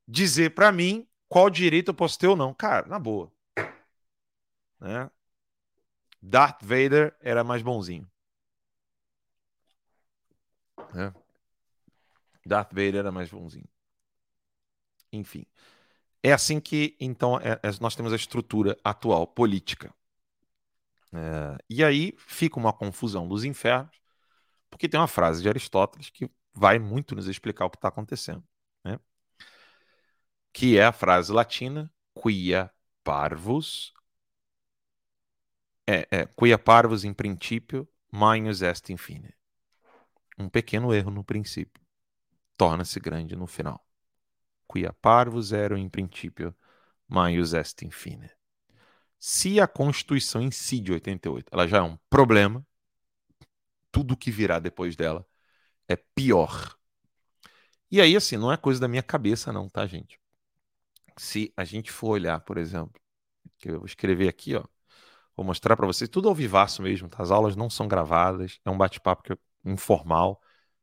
dizer para mim qual direito eu posso ter ou não. Cara, na boa. Né? Darth Vader era mais bonzinho. Né? Darth Vader era mais bonzinho. Enfim. É assim que, então, é, é, nós temos a estrutura atual, política. É, e aí fica uma confusão dos infernos, porque tem uma frase de Aristóteles que vai muito nos explicar o que está acontecendo que é a frase latina quia parvus é, é quia parvus in principio maius est infine. Um pequeno erro no princípio torna-se grande no final. Quia parvus ero in principio maius est infine. Se a Constituição em si de 88 ela já é um problema, tudo que virá depois dela é pior. E aí, assim, não é coisa da minha cabeça, não, tá, gente? Se a gente for olhar, por exemplo, que eu vou escrever aqui, ó, vou mostrar para vocês tudo ao vivaço mesmo, tá? as aulas não são gravadas, é um bate-papo informal,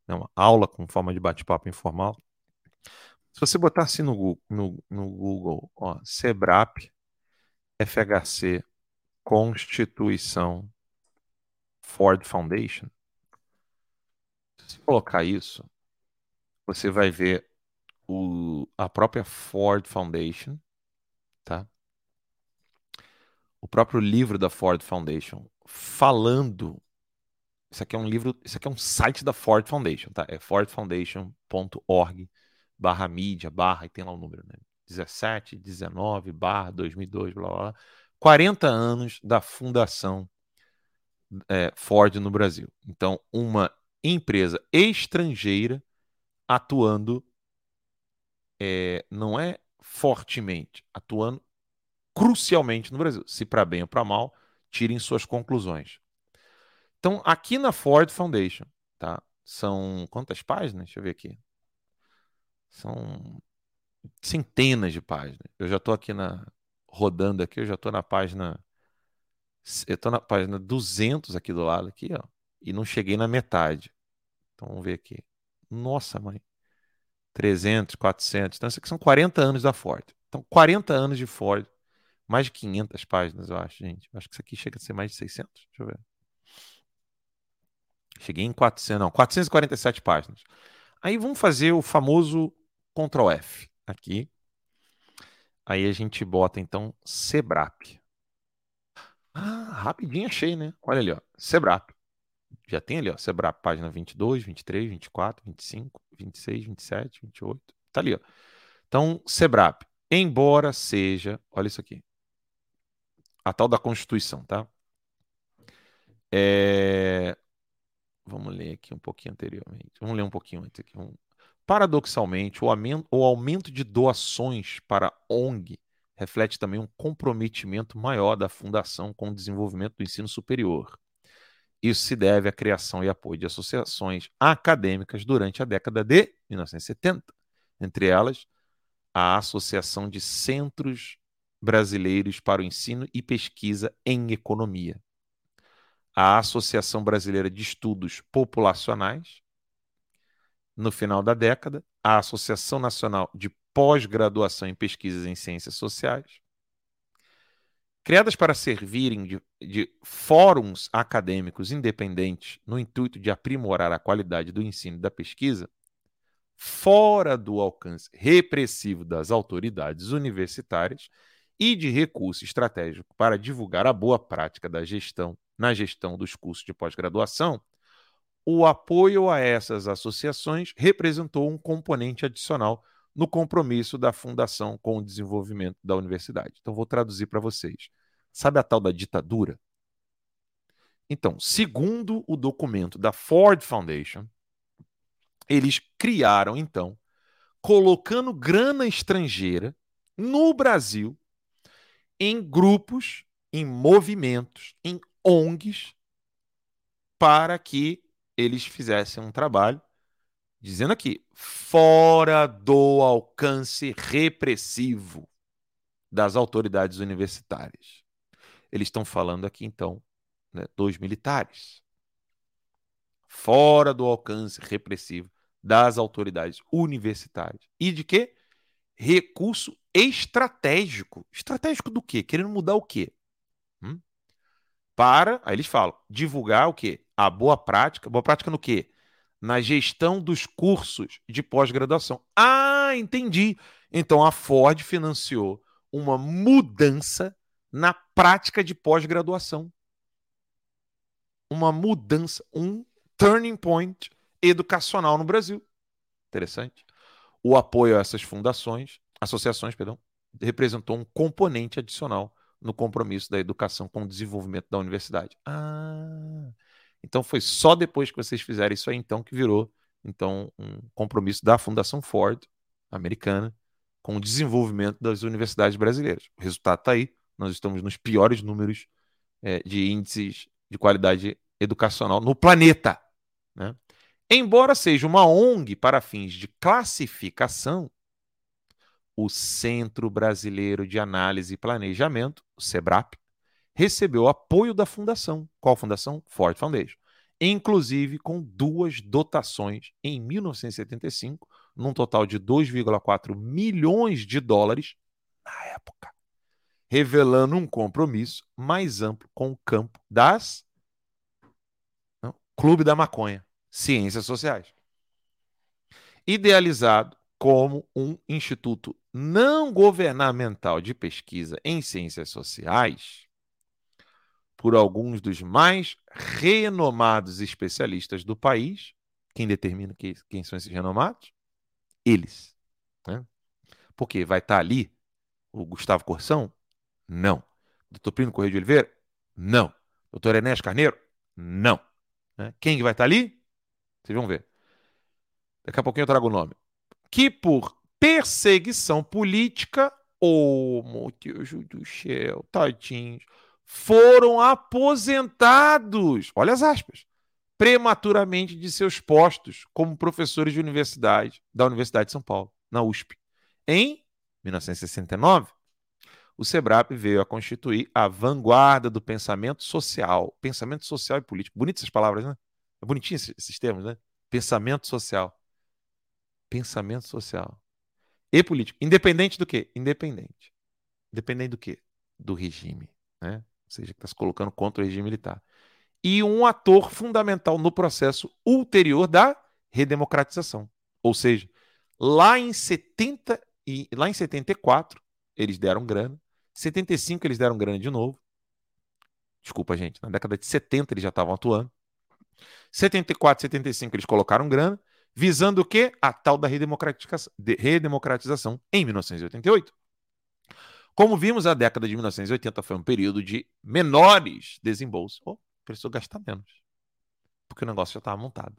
é uma aula com forma de bate-papo informal. Se você botar assim no Google, no, no Google ó, Sebrap, FHC, Constituição, Ford Foundation, se colocar isso, você vai ver o, a própria Ford Foundation, tá? O próprio livro da Ford Foundation falando. Isso aqui é um livro, isso aqui é um site da Ford Foundation, tá? É fordfoundation.org barra mídia, barra, e tem lá o número, né? 17, 19, barra 2002, blá, blá, blá. 40 anos da fundação é, Ford no Brasil. Então, uma empresa estrangeira atuando, é, não é fortemente, atuando crucialmente no Brasil. Se para bem ou para mal, tirem suas conclusões. Então, aqui na Ford Foundation, tá? São quantas páginas? Deixa eu ver aqui. São centenas de páginas. Eu já estou aqui na rodando aqui, eu já estou na página eu estou na página 200 aqui do lado aqui, ó, e não cheguei na metade. Então vamos ver aqui. Nossa, mãe. 300, 400. Então isso aqui são 40 anos da Ford. Então 40 anos de Ford, mais de 500 páginas, eu acho, gente. Eu acho que isso aqui chega a ser mais de 600. Deixa eu ver. Cheguei em 400, não, 447 páginas. Aí vamos fazer o famoso Ctrl F aqui. Aí a gente bota então Sebrap. Ah, rapidinho achei, né? Olha ali, ó. Sebrap. Já tem ali, ó. Sebrap, página 22, 23, 24, 25, 26, 27, 28. Tá ali, ó. Então, Sebrap. Embora seja, olha isso aqui. A tal da Constituição, tá? É... Vamos ler aqui um pouquinho anteriormente. Vamos ler um pouquinho antes aqui. Paradoxalmente, o aumento, o aumento de doações para ONG reflete também um comprometimento maior da Fundação com o desenvolvimento do ensino superior. Isso se deve à criação e apoio de associações acadêmicas durante a década de 1970, entre elas a Associação de Centros Brasileiros para o Ensino e Pesquisa em Economia, a Associação Brasileira de Estudos Populacionais, no final da década, a Associação Nacional de Pós-Graduação em Pesquisas em Ciências Sociais, criadas para servirem de, de, fóruns acadêmicos independentes no intuito de aprimorar a qualidade do ensino e da pesquisa, fora do alcance repressivo das autoridades universitárias e de recurso estratégico para divulgar a boa prática da gestão na gestão dos cursos de pós-graduação, o apoio a essas associações representou um componente adicional no compromisso da fundação com o desenvolvimento da universidade. Então, vou traduzir para vocês. Sabe a tal da ditadura? Então, segundo o documento da Ford Foundation, eles criaram, então, colocando grana estrangeira no Brasil em grupos, em movimentos, em ONGs, para que eles fizessem um trabalho, dizendo aqui, fora do alcance repressivo das autoridades universitárias. Eles estão falando aqui, então, né, dos militares. Fora do alcance repressivo das autoridades universitárias. E de quê? Recurso estratégico. Estratégico do quê? Querendo mudar o quê? Hum? Para, aí eles falam, divulgar o quê? A boa prática. Boa prática no quê? Na gestão dos cursos de pós-graduação. Ah, entendi. Então a Ford financiou uma mudança na prática de pós-graduação. Uma mudança, um turning point educacional no Brasil. Interessante. O apoio a essas fundações, associações, perdão, representou um componente adicional no compromisso da educação com o desenvolvimento da universidade. Ah, então foi só depois que vocês fizeram isso aí então que virou então um compromisso da Fundação Ford americana com o desenvolvimento das universidades brasileiras. O resultado está aí. Nós estamos nos piores números é, de índices de qualidade educacional no planeta. Né? Embora seja uma ONG para fins de classificação, o Centro Brasileiro de Análise e Planejamento, o SEBRAP, recebeu apoio da fundação. Qual fundação? Ford Foundation. Inclusive com duas dotações em 1975 num total de 2,4 milhões de dólares na época, revelando um compromisso mais amplo com o campo das não, Clube da Maconha, Ciências Sociais. Idealizado como um instituto não governamental de pesquisa em ciências sociais, por alguns dos mais renomados especialistas do país. Quem determina que, quem são esses renomados? Eles. Né? Porque vai estar tá ali o Gustavo Corsão? Não. Doutor Plínio Correio de Oliveira? Não. Doutor Enéas Carneiro? Não. Né? Quem vai estar tá ali? Vocês vão ver. Daqui a pouquinho eu trago o nome. Que por perseguição política, oh, meu Deus do céu, tadinhos, foram aposentados, olha as aspas, prematuramente de seus postos como professores de universidade da Universidade de São Paulo, na USP. Em 1969, o SEBRAP veio a constituir a vanguarda do pensamento social, pensamento social e político. Bonitas essas palavras, né? É bonitinho esses termos, né? Pensamento social. Pensamento social. E político. Independente do quê? Independente. Independente do quê? Do regime, né? Seja, que está se colocando contra o regime militar. E um ator fundamental no processo ulterior da redemocratização. Ou seja, lá em 70 e lá em 74 eles deram grana, 75 eles deram grana de novo. Desculpa, gente, na década de 70 eles já estavam atuando. 74, 75 eles colocaram grana, visando o quê? A tal da redemocratização, redemocratização em 1988. Como vimos, a década de 1980 foi um período de menores desembolsos. Oh, precisou gastar menos, porque o negócio já estava montado.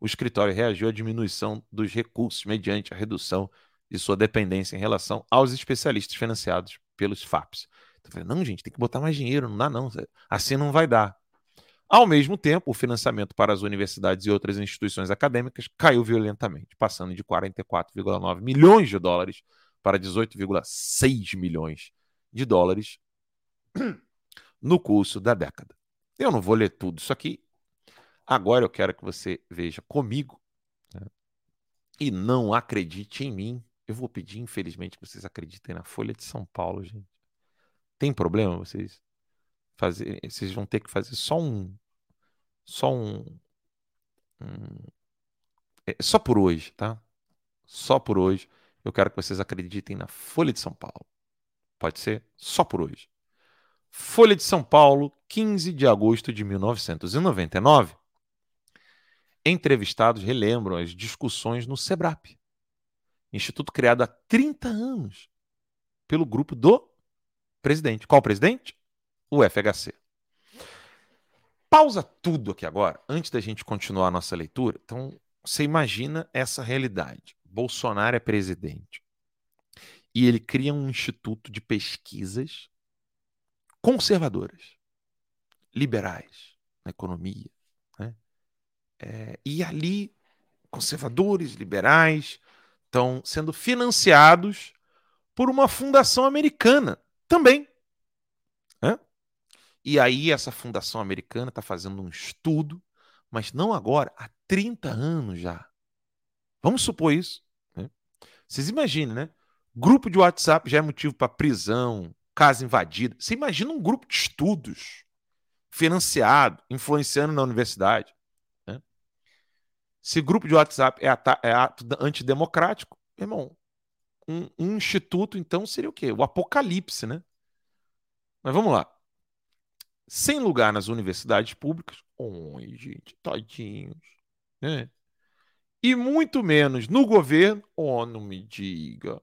O escritório reagiu à diminuição dos recursos mediante a redução de sua dependência em relação aos especialistas financiados pelos FAPs. Então, falei, não, gente, tem que botar mais dinheiro, não dá não, assim não vai dar. Ao mesmo tempo, o financiamento para as universidades e outras instituições acadêmicas caiu violentamente, passando de 44,9 milhões de dólares para 18,6 milhões de dólares no curso da década. Eu não vou ler tudo isso aqui. Agora eu quero que você veja comigo né? e não acredite em mim. Eu vou pedir, infelizmente, que vocês acreditem na Folha de São Paulo, gente. Tem problema vocês fazer? Vocês vão ter que fazer só um, só um, um é, só por hoje, tá? Só por hoje. Eu quero que vocês acreditem na Folha de São Paulo. Pode ser? Só por hoje. Folha de São Paulo, 15 de agosto de 1999. Entrevistados relembram as discussões no SEBRAP, instituto criado há 30 anos pelo grupo do presidente. Qual presidente? O FHC. Pausa tudo aqui agora, antes da gente continuar a nossa leitura. Então, você imagina essa realidade. Bolsonaro é presidente e ele cria um instituto de pesquisas conservadoras, liberais na economia. Né? É, e ali, conservadores, liberais, estão sendo financiados por uma fundação americana também. Né? E aí, essa fundação americana está fazendo um estudo, mas não agora, há 30 anos já Vamos supor isso. Vocês imaginem, né? Grupo de WhatsApp já é motivo para prisão, casa invadida. Você imagina um grupo de estudos financiado, influenciando na universidade. Né? Se grupo de WhatsApp é, é ato antidemocrático, irmão, um, um instituto, então, seria o quê? O apocalipse, né? Mas vamos lá. Sem lugar nas universidades públicas. Oi, gente, tadinhos. Né? E muito menos no governo, oh, não me diga,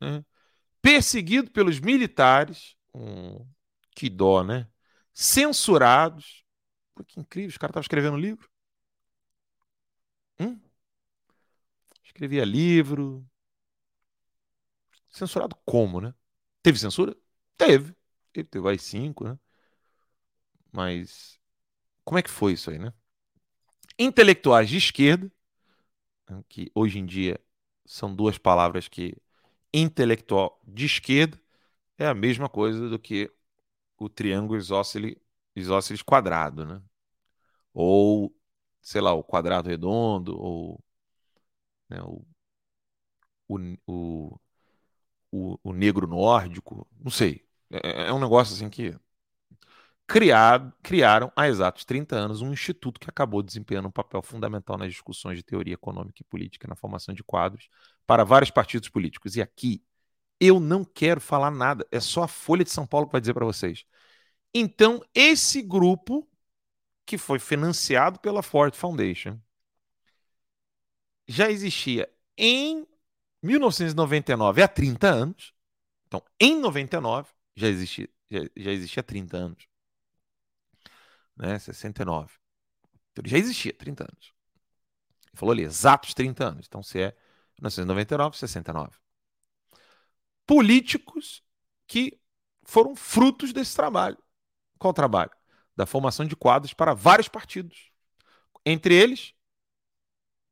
né? perseguido pelos militares, hum, que dó, né? Censurados. Pô, que incrível, os caras estavam escrevendo livro. Hum? Escrevia livro. Censurado como, né? Teve censura? Teve. Teve, teve as cinco, né? Mas como é que foi isso aí, né? Intelectuais de esquerda que hoje em dia são duas palavras que intelectual de esquerda é a mesma coisa do que o triângulo isósceles, isósceles quadrado, né? Ou, sei lá, o quadrado redondo, ou né, o o, o, o, negro nórdico, não sei. É, é, um negócio assim que criado, criaram há exatos 30 anos um instituto que acabou desempenhando um papel fundamental nas discussões de teoria econômica e política na formação de quadros para vários partidos políticos. E aqui eu não quero falar nada, é só a Folha de São Paulo que vai dizer para vocês. Então, esse grupo que foi financiado pela Ford Foundation já existia em 1999 há 30 anos. Então, em 99 já existia, já, já existia há 30 anos né? 69. Então ele já existia 30 anos. Ele falou ali, exatos 30 anos. Então se é 1999, 69. Políticos que foram frutos desse trabalho. Qual trabalho? Da formação de quadros para vários partidos. Entre eles,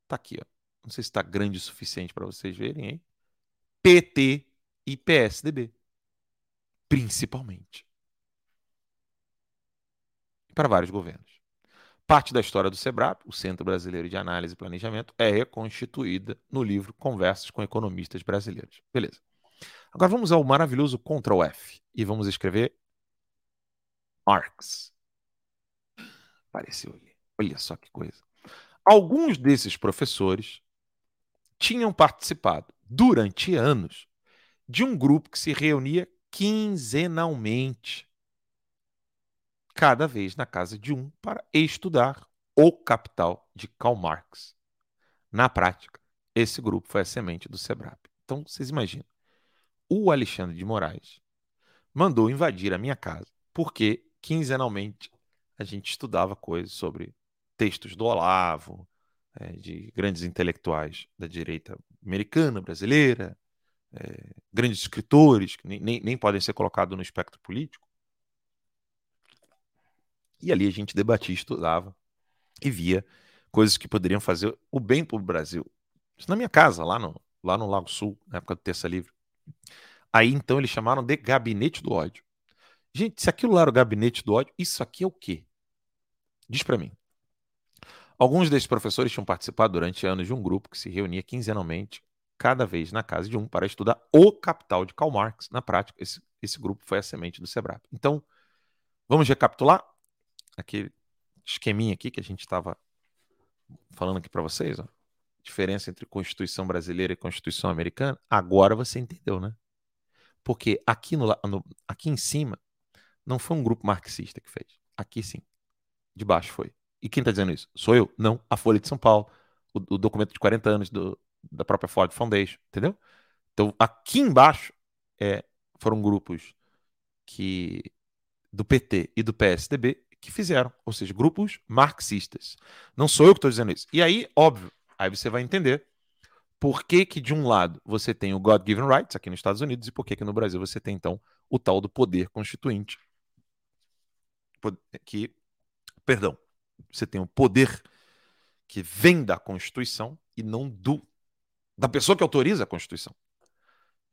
tá aqui, ó. Não sei se está grande o suficiente para vocês verem, hein? PT e PSDB. Principalmente para vários governos. Parte da história do SEBRAP, o Centro Brasileiro de Análise e Planejamento, é reconstituída no livro Conversas com Economistas Brasileiros. Beleza. Agora vamos ao maravilhoso Ctrl F e vamos escrever Marx. Apareceu ali. Olha só que coisa. Alguns desses professores tinham participado durante anos de um grupo que se reunia quinzenalmente cada vez na casa de um para estudar o Capital de Karl Marx. Na prática, esse grupo foi a semente do SEBRAP. Então, vocês imaginam, o Alexandre de Moraes mandou invadir a minha casa porque, quinzenalmente, a gente estudava coisas sobre textos do Olavo, é, de grandes intelectuais da direita americana, brasileira, é, grandes escritores que nem, nem, nem podem ser colocados no espectro político, e ali a gente debatia, estudava e via coisas que poderiam fazer o bem para o Brasil. Isso na minha casa, lá no, lá no Lago Sul, na época do Terça Livre. Aí então eles chamaram de Gabinete do Ódio. Gente, se aquilo lá era o Gabinete do Ódio, isso aqui é o quê? Diz para mim. Alguns desses professores tinham participado durante anos de um grupo que se reunia quinzenalmente, cada vez na casa de um, para estudar o capital de Karl Marx. Na prática, esse, esse grupo foi a semente do SEBRAP. Então, vamos recapitular? Aquele esqueminha aqui que a gente estava falando aqui para vocês, ó, diferença entre Constituição brasileira e Constituição americana, agora você entendeu, né? Porque aqui, no, no, aqui em cima não foi um grupo marxista que fez. Aqui sim. De baixo foi. E quem está dizendo isso? Sou eu? Não. A Folha de São Paulo. O, o documento de 40 anos do, da própria Ford Foundation. Entendeu? Então, aqui embaixo é, foram grupos que do PT e do PSDB que fizeram, ou seja, grupos marxistas. Não sou eu que estou dizendo isso. E aí, óbvio, aí você vai entender por que, que de um lado você tem o God-given rights aqui nos Estados Unidos e por que, que no Brasil você tem então o tal do poder constituinte. Que, perdão, você tem o poder que vem da Constituição e não do da pessoa que autoriza a Constituição.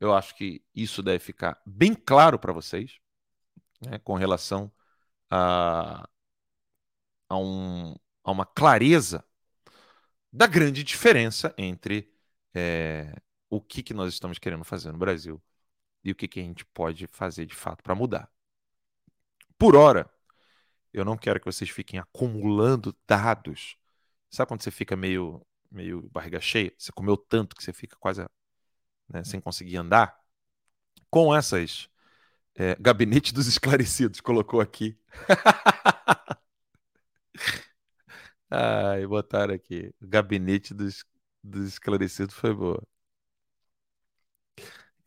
Eu acho que isso deve ficar bem claro para vocês, né, com relação a, a, um, a uma clareza da grande diferença entre é, o que, que nós estamos querendo fazer no Brasil e o que, que a gente pode fazer de fato para mudar. Por hora, eu não quero que vocês fiquem acumulando dados. Sabe quando você fica meio, meio barriga cheia? Você comeu tanto que você fica quase né, sem conseguir andar? Com essas é, Gabinete dos Esclarecidos, colocou aqui. Ai, botaram aqui. Gabinete dos, dos Esclarecidos foi boa.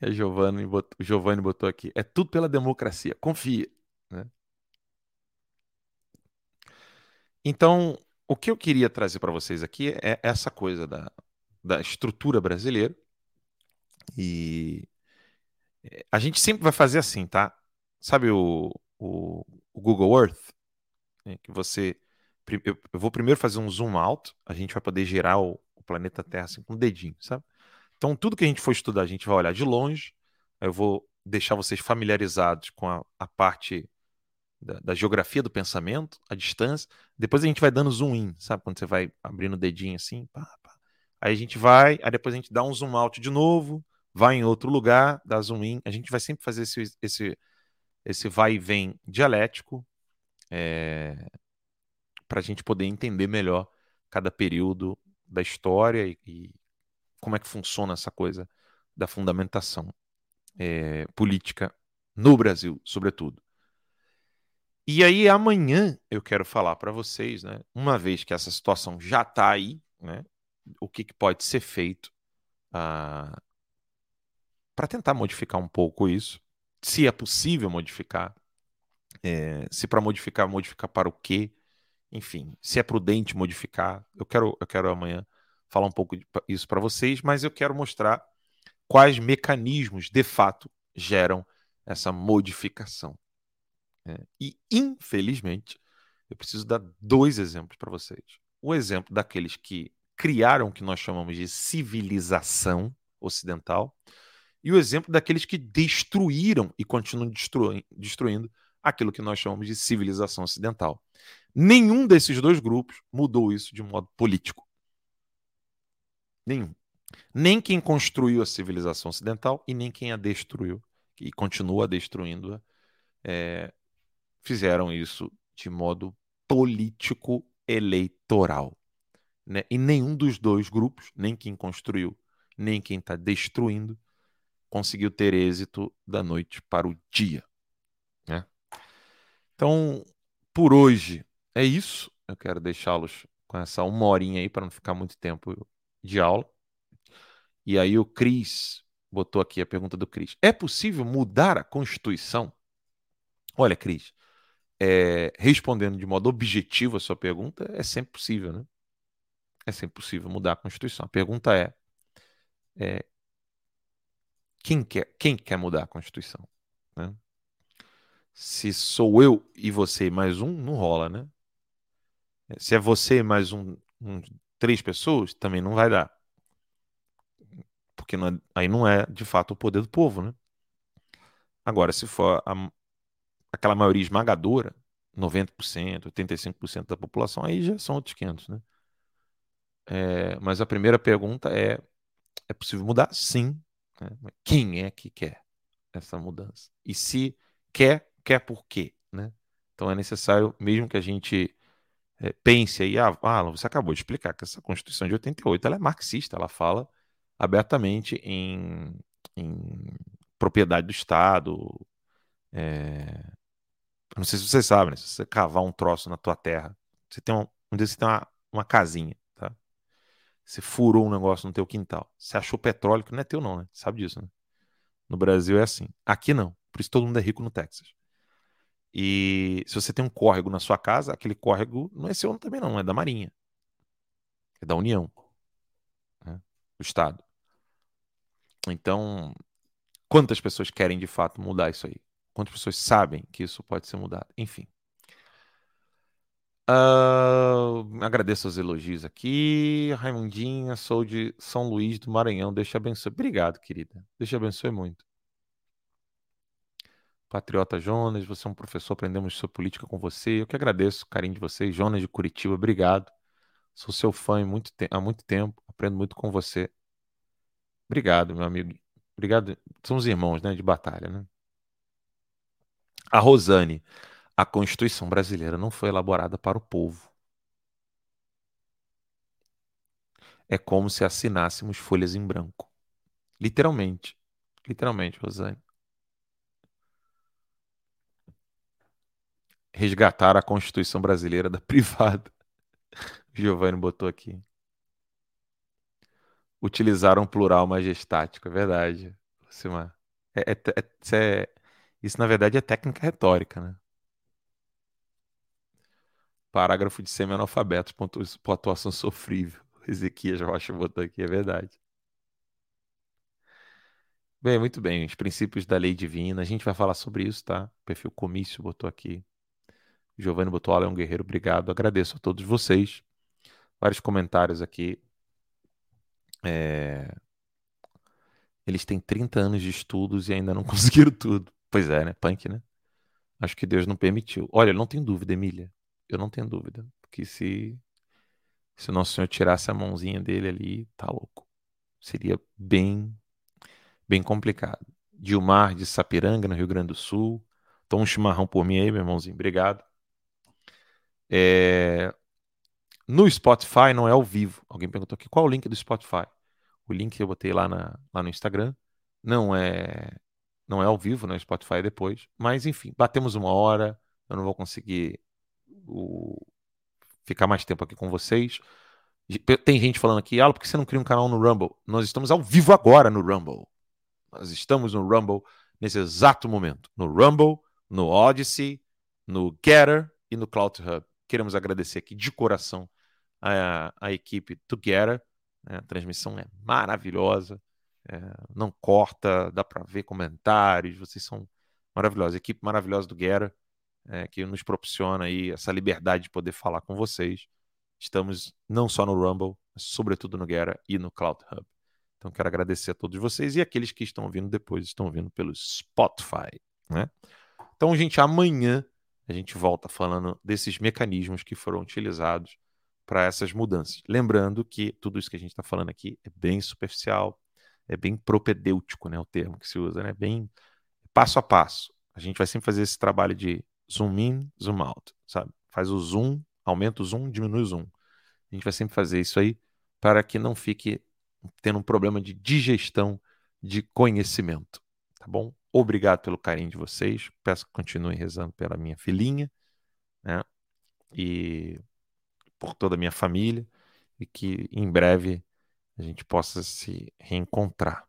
E a Giovanni botou, Giovanni botou aqui. É tudo pela democracia. Confia. Né? Então, o que eu queria trazer para vocês aqui é essa coisa da, da estrutura brasileira. E a gente sempre vai fazer assim, tá? Sabe o, o, o Google Earth? Né? Que você. Eu, eu, vou primeiro fazer um zoom out, a gente vai poder gerar o, o planeta Terra assim com o dedinho, sabe? Então, tudo que a gente for estudar, a gente vai olhar de longe. Eu vou deixar vocês familiarizados com a, a parte da, da, geografia do pensamento, a distância. Depois a gente vai dando zoom in, sabe? Quando você vai abrindo o dedinho assim, pá, pá. Aí a gente vai, aí depois a gente dá um zoom out de novo, vai em outro lugar, dá zoom in. A gente vai sempre fazer esse, esse, esse vai e vem dialético é, para a gente poder entender melhor cada período da história e, e, como é que funciona essa coisa da fundamentação é, política no Brasil, sobretudo. E aí amanhã eu quero falar para vocês, né, uma vez que essa situação já está aí, né, o que, que, pode ser feito ah, para tentar modificar um pouco isso, se é possível modificar, é, se para modificar, modificar para o quê, enfim, se é prudente modificar. Eu quero, eu quero amanhã falar um pouco isso para vocês, mas eu quero mostrar quais mecanismos de fato geram essa modificação. É, e, infelizmente, eu preciso dar dois exemplos para vocês. O exemplo daqueles que criaram o que nós chamamos de civilização ocidental e o exemplo daqueles que destruíram e continuam destruindo aquilo que nós chamamos de civilização ocidental. Nenhum desses dois grupos mudou isso de modo político. Nenhum. Nem quem construiu a civilização ocidental e nem quem a destruiu e continua destruindo-a é, fizeram isso de modo político eleitoral. Né? E nenhum dos dois grupos, nem quem construiu, nem quem está destruindo, conseguiu ter êxito da noite para o dia. Né? Então, por hoje é isso. Eu quero deixá-los com essa uma horinha aí para não ficar muito tempo de aula. E aí o Cris botou aqui a pergunta do Cris. É possível mudar a Constituição? Olha, Cris, é, respondendo de modo objetivo a sua pergunta, é sempre possível, né? É sempre possível mudar a Constituição. A pergunta é, é quem, quer, quem quer mudar a Constituição? Né? Se sou eu e você mais um, não rola, né? Se é você mais um, um três pessoas, também não vai dar. Porque não é, aí não é, de fato, o poder do povo, né? Agora, se for a, aquela maioria esmagadora, 90%, 85% da população, aí já são outros 500, né? É, mas a primeira pergunta é: é possível mudar? Sim. Né? Quem é que quer essa mudança? E se quer, quer por quê? Né? Então é necessário, mesmo que a gente é, pense aí, ah, você acabou de explicar que essa Constituição de 88 ela é marxista, ela fala abertamente em, em propriedade do Estado, é, não sei se você sabe, né? Se você cavar um troço na tua terra, você tem um, um você tem uma, uma casinha? Você furou um negócio no teu quintal. Você achou petróleo, que não é teu não, né? Sabe disso, né? No Brasil é assim. Aqui não. Por isso todo mundo é rico no Texas. E se você tem um córrego na sua casa, aquele córrego não é seu também não, é da Marinha. É da União. Né? Do Estado. Então, quantas pessoas querem de fato mudar isso aí? Quantas pessoas sabem que isso pode ser mudado? Enfim. Uh, agradeço os elogios aqui. Raimundinha, sou de São Luís do Maranhão. Te abençoe. Obrigado, querida. Te abençoe muito. Patriota Jonas, você é um professor, aprendemos sobre política com você. Eu que agradeço o carinho de vocês. Jonas de Curitiba, obrigado. Sou seu fã muito há muito tempo, aprendo muito com você. Obrigado, meu amigo. Obrigado. Somos irmãos, né, de batalha, né? A Rosane, a Constituição brasileira não foi elaborada para o povo. É como se assinássemos folhas em branco. Literalmente. Literalmente, Rosane. Resgatar a Constituição brasileira da privada. Giovanni botou aqui. Utilizaram um plural majestático, é verdade. Simar. É, é, é, isso, na verdade, é técnica retórica, né? Parágrafo de semi-analfabetos, pontuação sofrível. Ezequias Rocha botou aqui, é verdade. Bem, muito bem. Os princípios da lei divina. A gente vai falar sobre isso, tá? O perfil comício botou aqui. Giovanni botou Alan Guerreiro, obrigado. Agradeço a todos vocês. Vários comentários aqui. É... Eles têm 30 anos de estudos e ainda não conseguiram tudo. Pois é, né? Punk, né? Acho que Deus não permitiu. Olha, não tenho dúvida, Emília. Eu não tenho dúvida. Porque se, Se o Nosso Senhor tirasse a mãozinha dele ali, tá louco. Seria bem, bem complicado. Dilmar de Sapiranga, no Rio Grande do Sul. Toma um chimarrão por mim aí, meu irmãozinho. Obrigado. É... No Spotify não é ao vivo. Alguém perguntou aqui qual é o link do Spotify. O link que eu botei lá, na, lá no Instagram não é não é ao vivo, no né? Spotify depois. Mas enfim, batemos uma hora. Eu não vou conseguir o... ficar mais tempo aqui com vocês. Tem gente falando aqui, ah, por que você não cria um canal no Rumble? Nós estamos ao vivo agora no Rumble. Nós estamos no Rumble nesse exato momento. No Rumble, no Odyssey, no Getter e no Cloud Hub. Queremos agradecer aqui de coração a, a equipe Together. Né? A transmissão é maravilhosa, é, não corta, dá para ver comentários. Vocês são maravilhosos. A equipe maravilhosa do Guerra, é, que nos proporciona aí essa liberdade de poder falar com vocês. Estamos não só no Rumble, mas sobretudo no Guerra e no Cloud Hub. Então quero agradecer a todos vocês e aqueles que estão vindo depois, estão vindo pelo Spotify. Né? Então, gente, amanhã a gente volta falando desses mecanismos que foram utilizados para essas mudanças. Lembrando que tudo isso que a gente está falando aqui é bem superficial, é bem propedêutico, né, o termo que se usa, né, bem passo a passo. A gente vai sempre fazer esse trabalho de zoom in, zoom out, sabe? Faz o zoom, aumenta o zoom, diminui o zoom. A gente vai sempre fazer isso aí para que não fique tendo um problema de digestão de conhecimento, tá bom? Obrigado pelo carinho de vocês. Peço que continuem rezando pela minha filhinha, né? E por toda a minha família e que em breve a gente possa se reencontrar.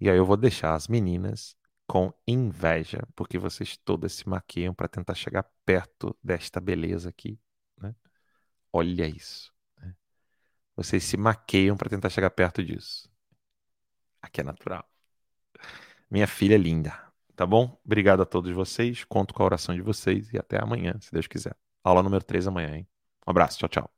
E aí eu vou deixar as meninas com inveja, porque vocês todas se maquiam para tentar chegar perto desta beleza aqui, né? Olha isso. Né? Vocês se maqueiam para tentar chegar perto disso. Aqui é natural. Minha filha linda, tá bom? Obrigado a todos vocês. Conto com a oração de vocês e até amanhã, se Deus quiser. Aula número 3 amanhã, hein? Um abraço, tchau, tchau.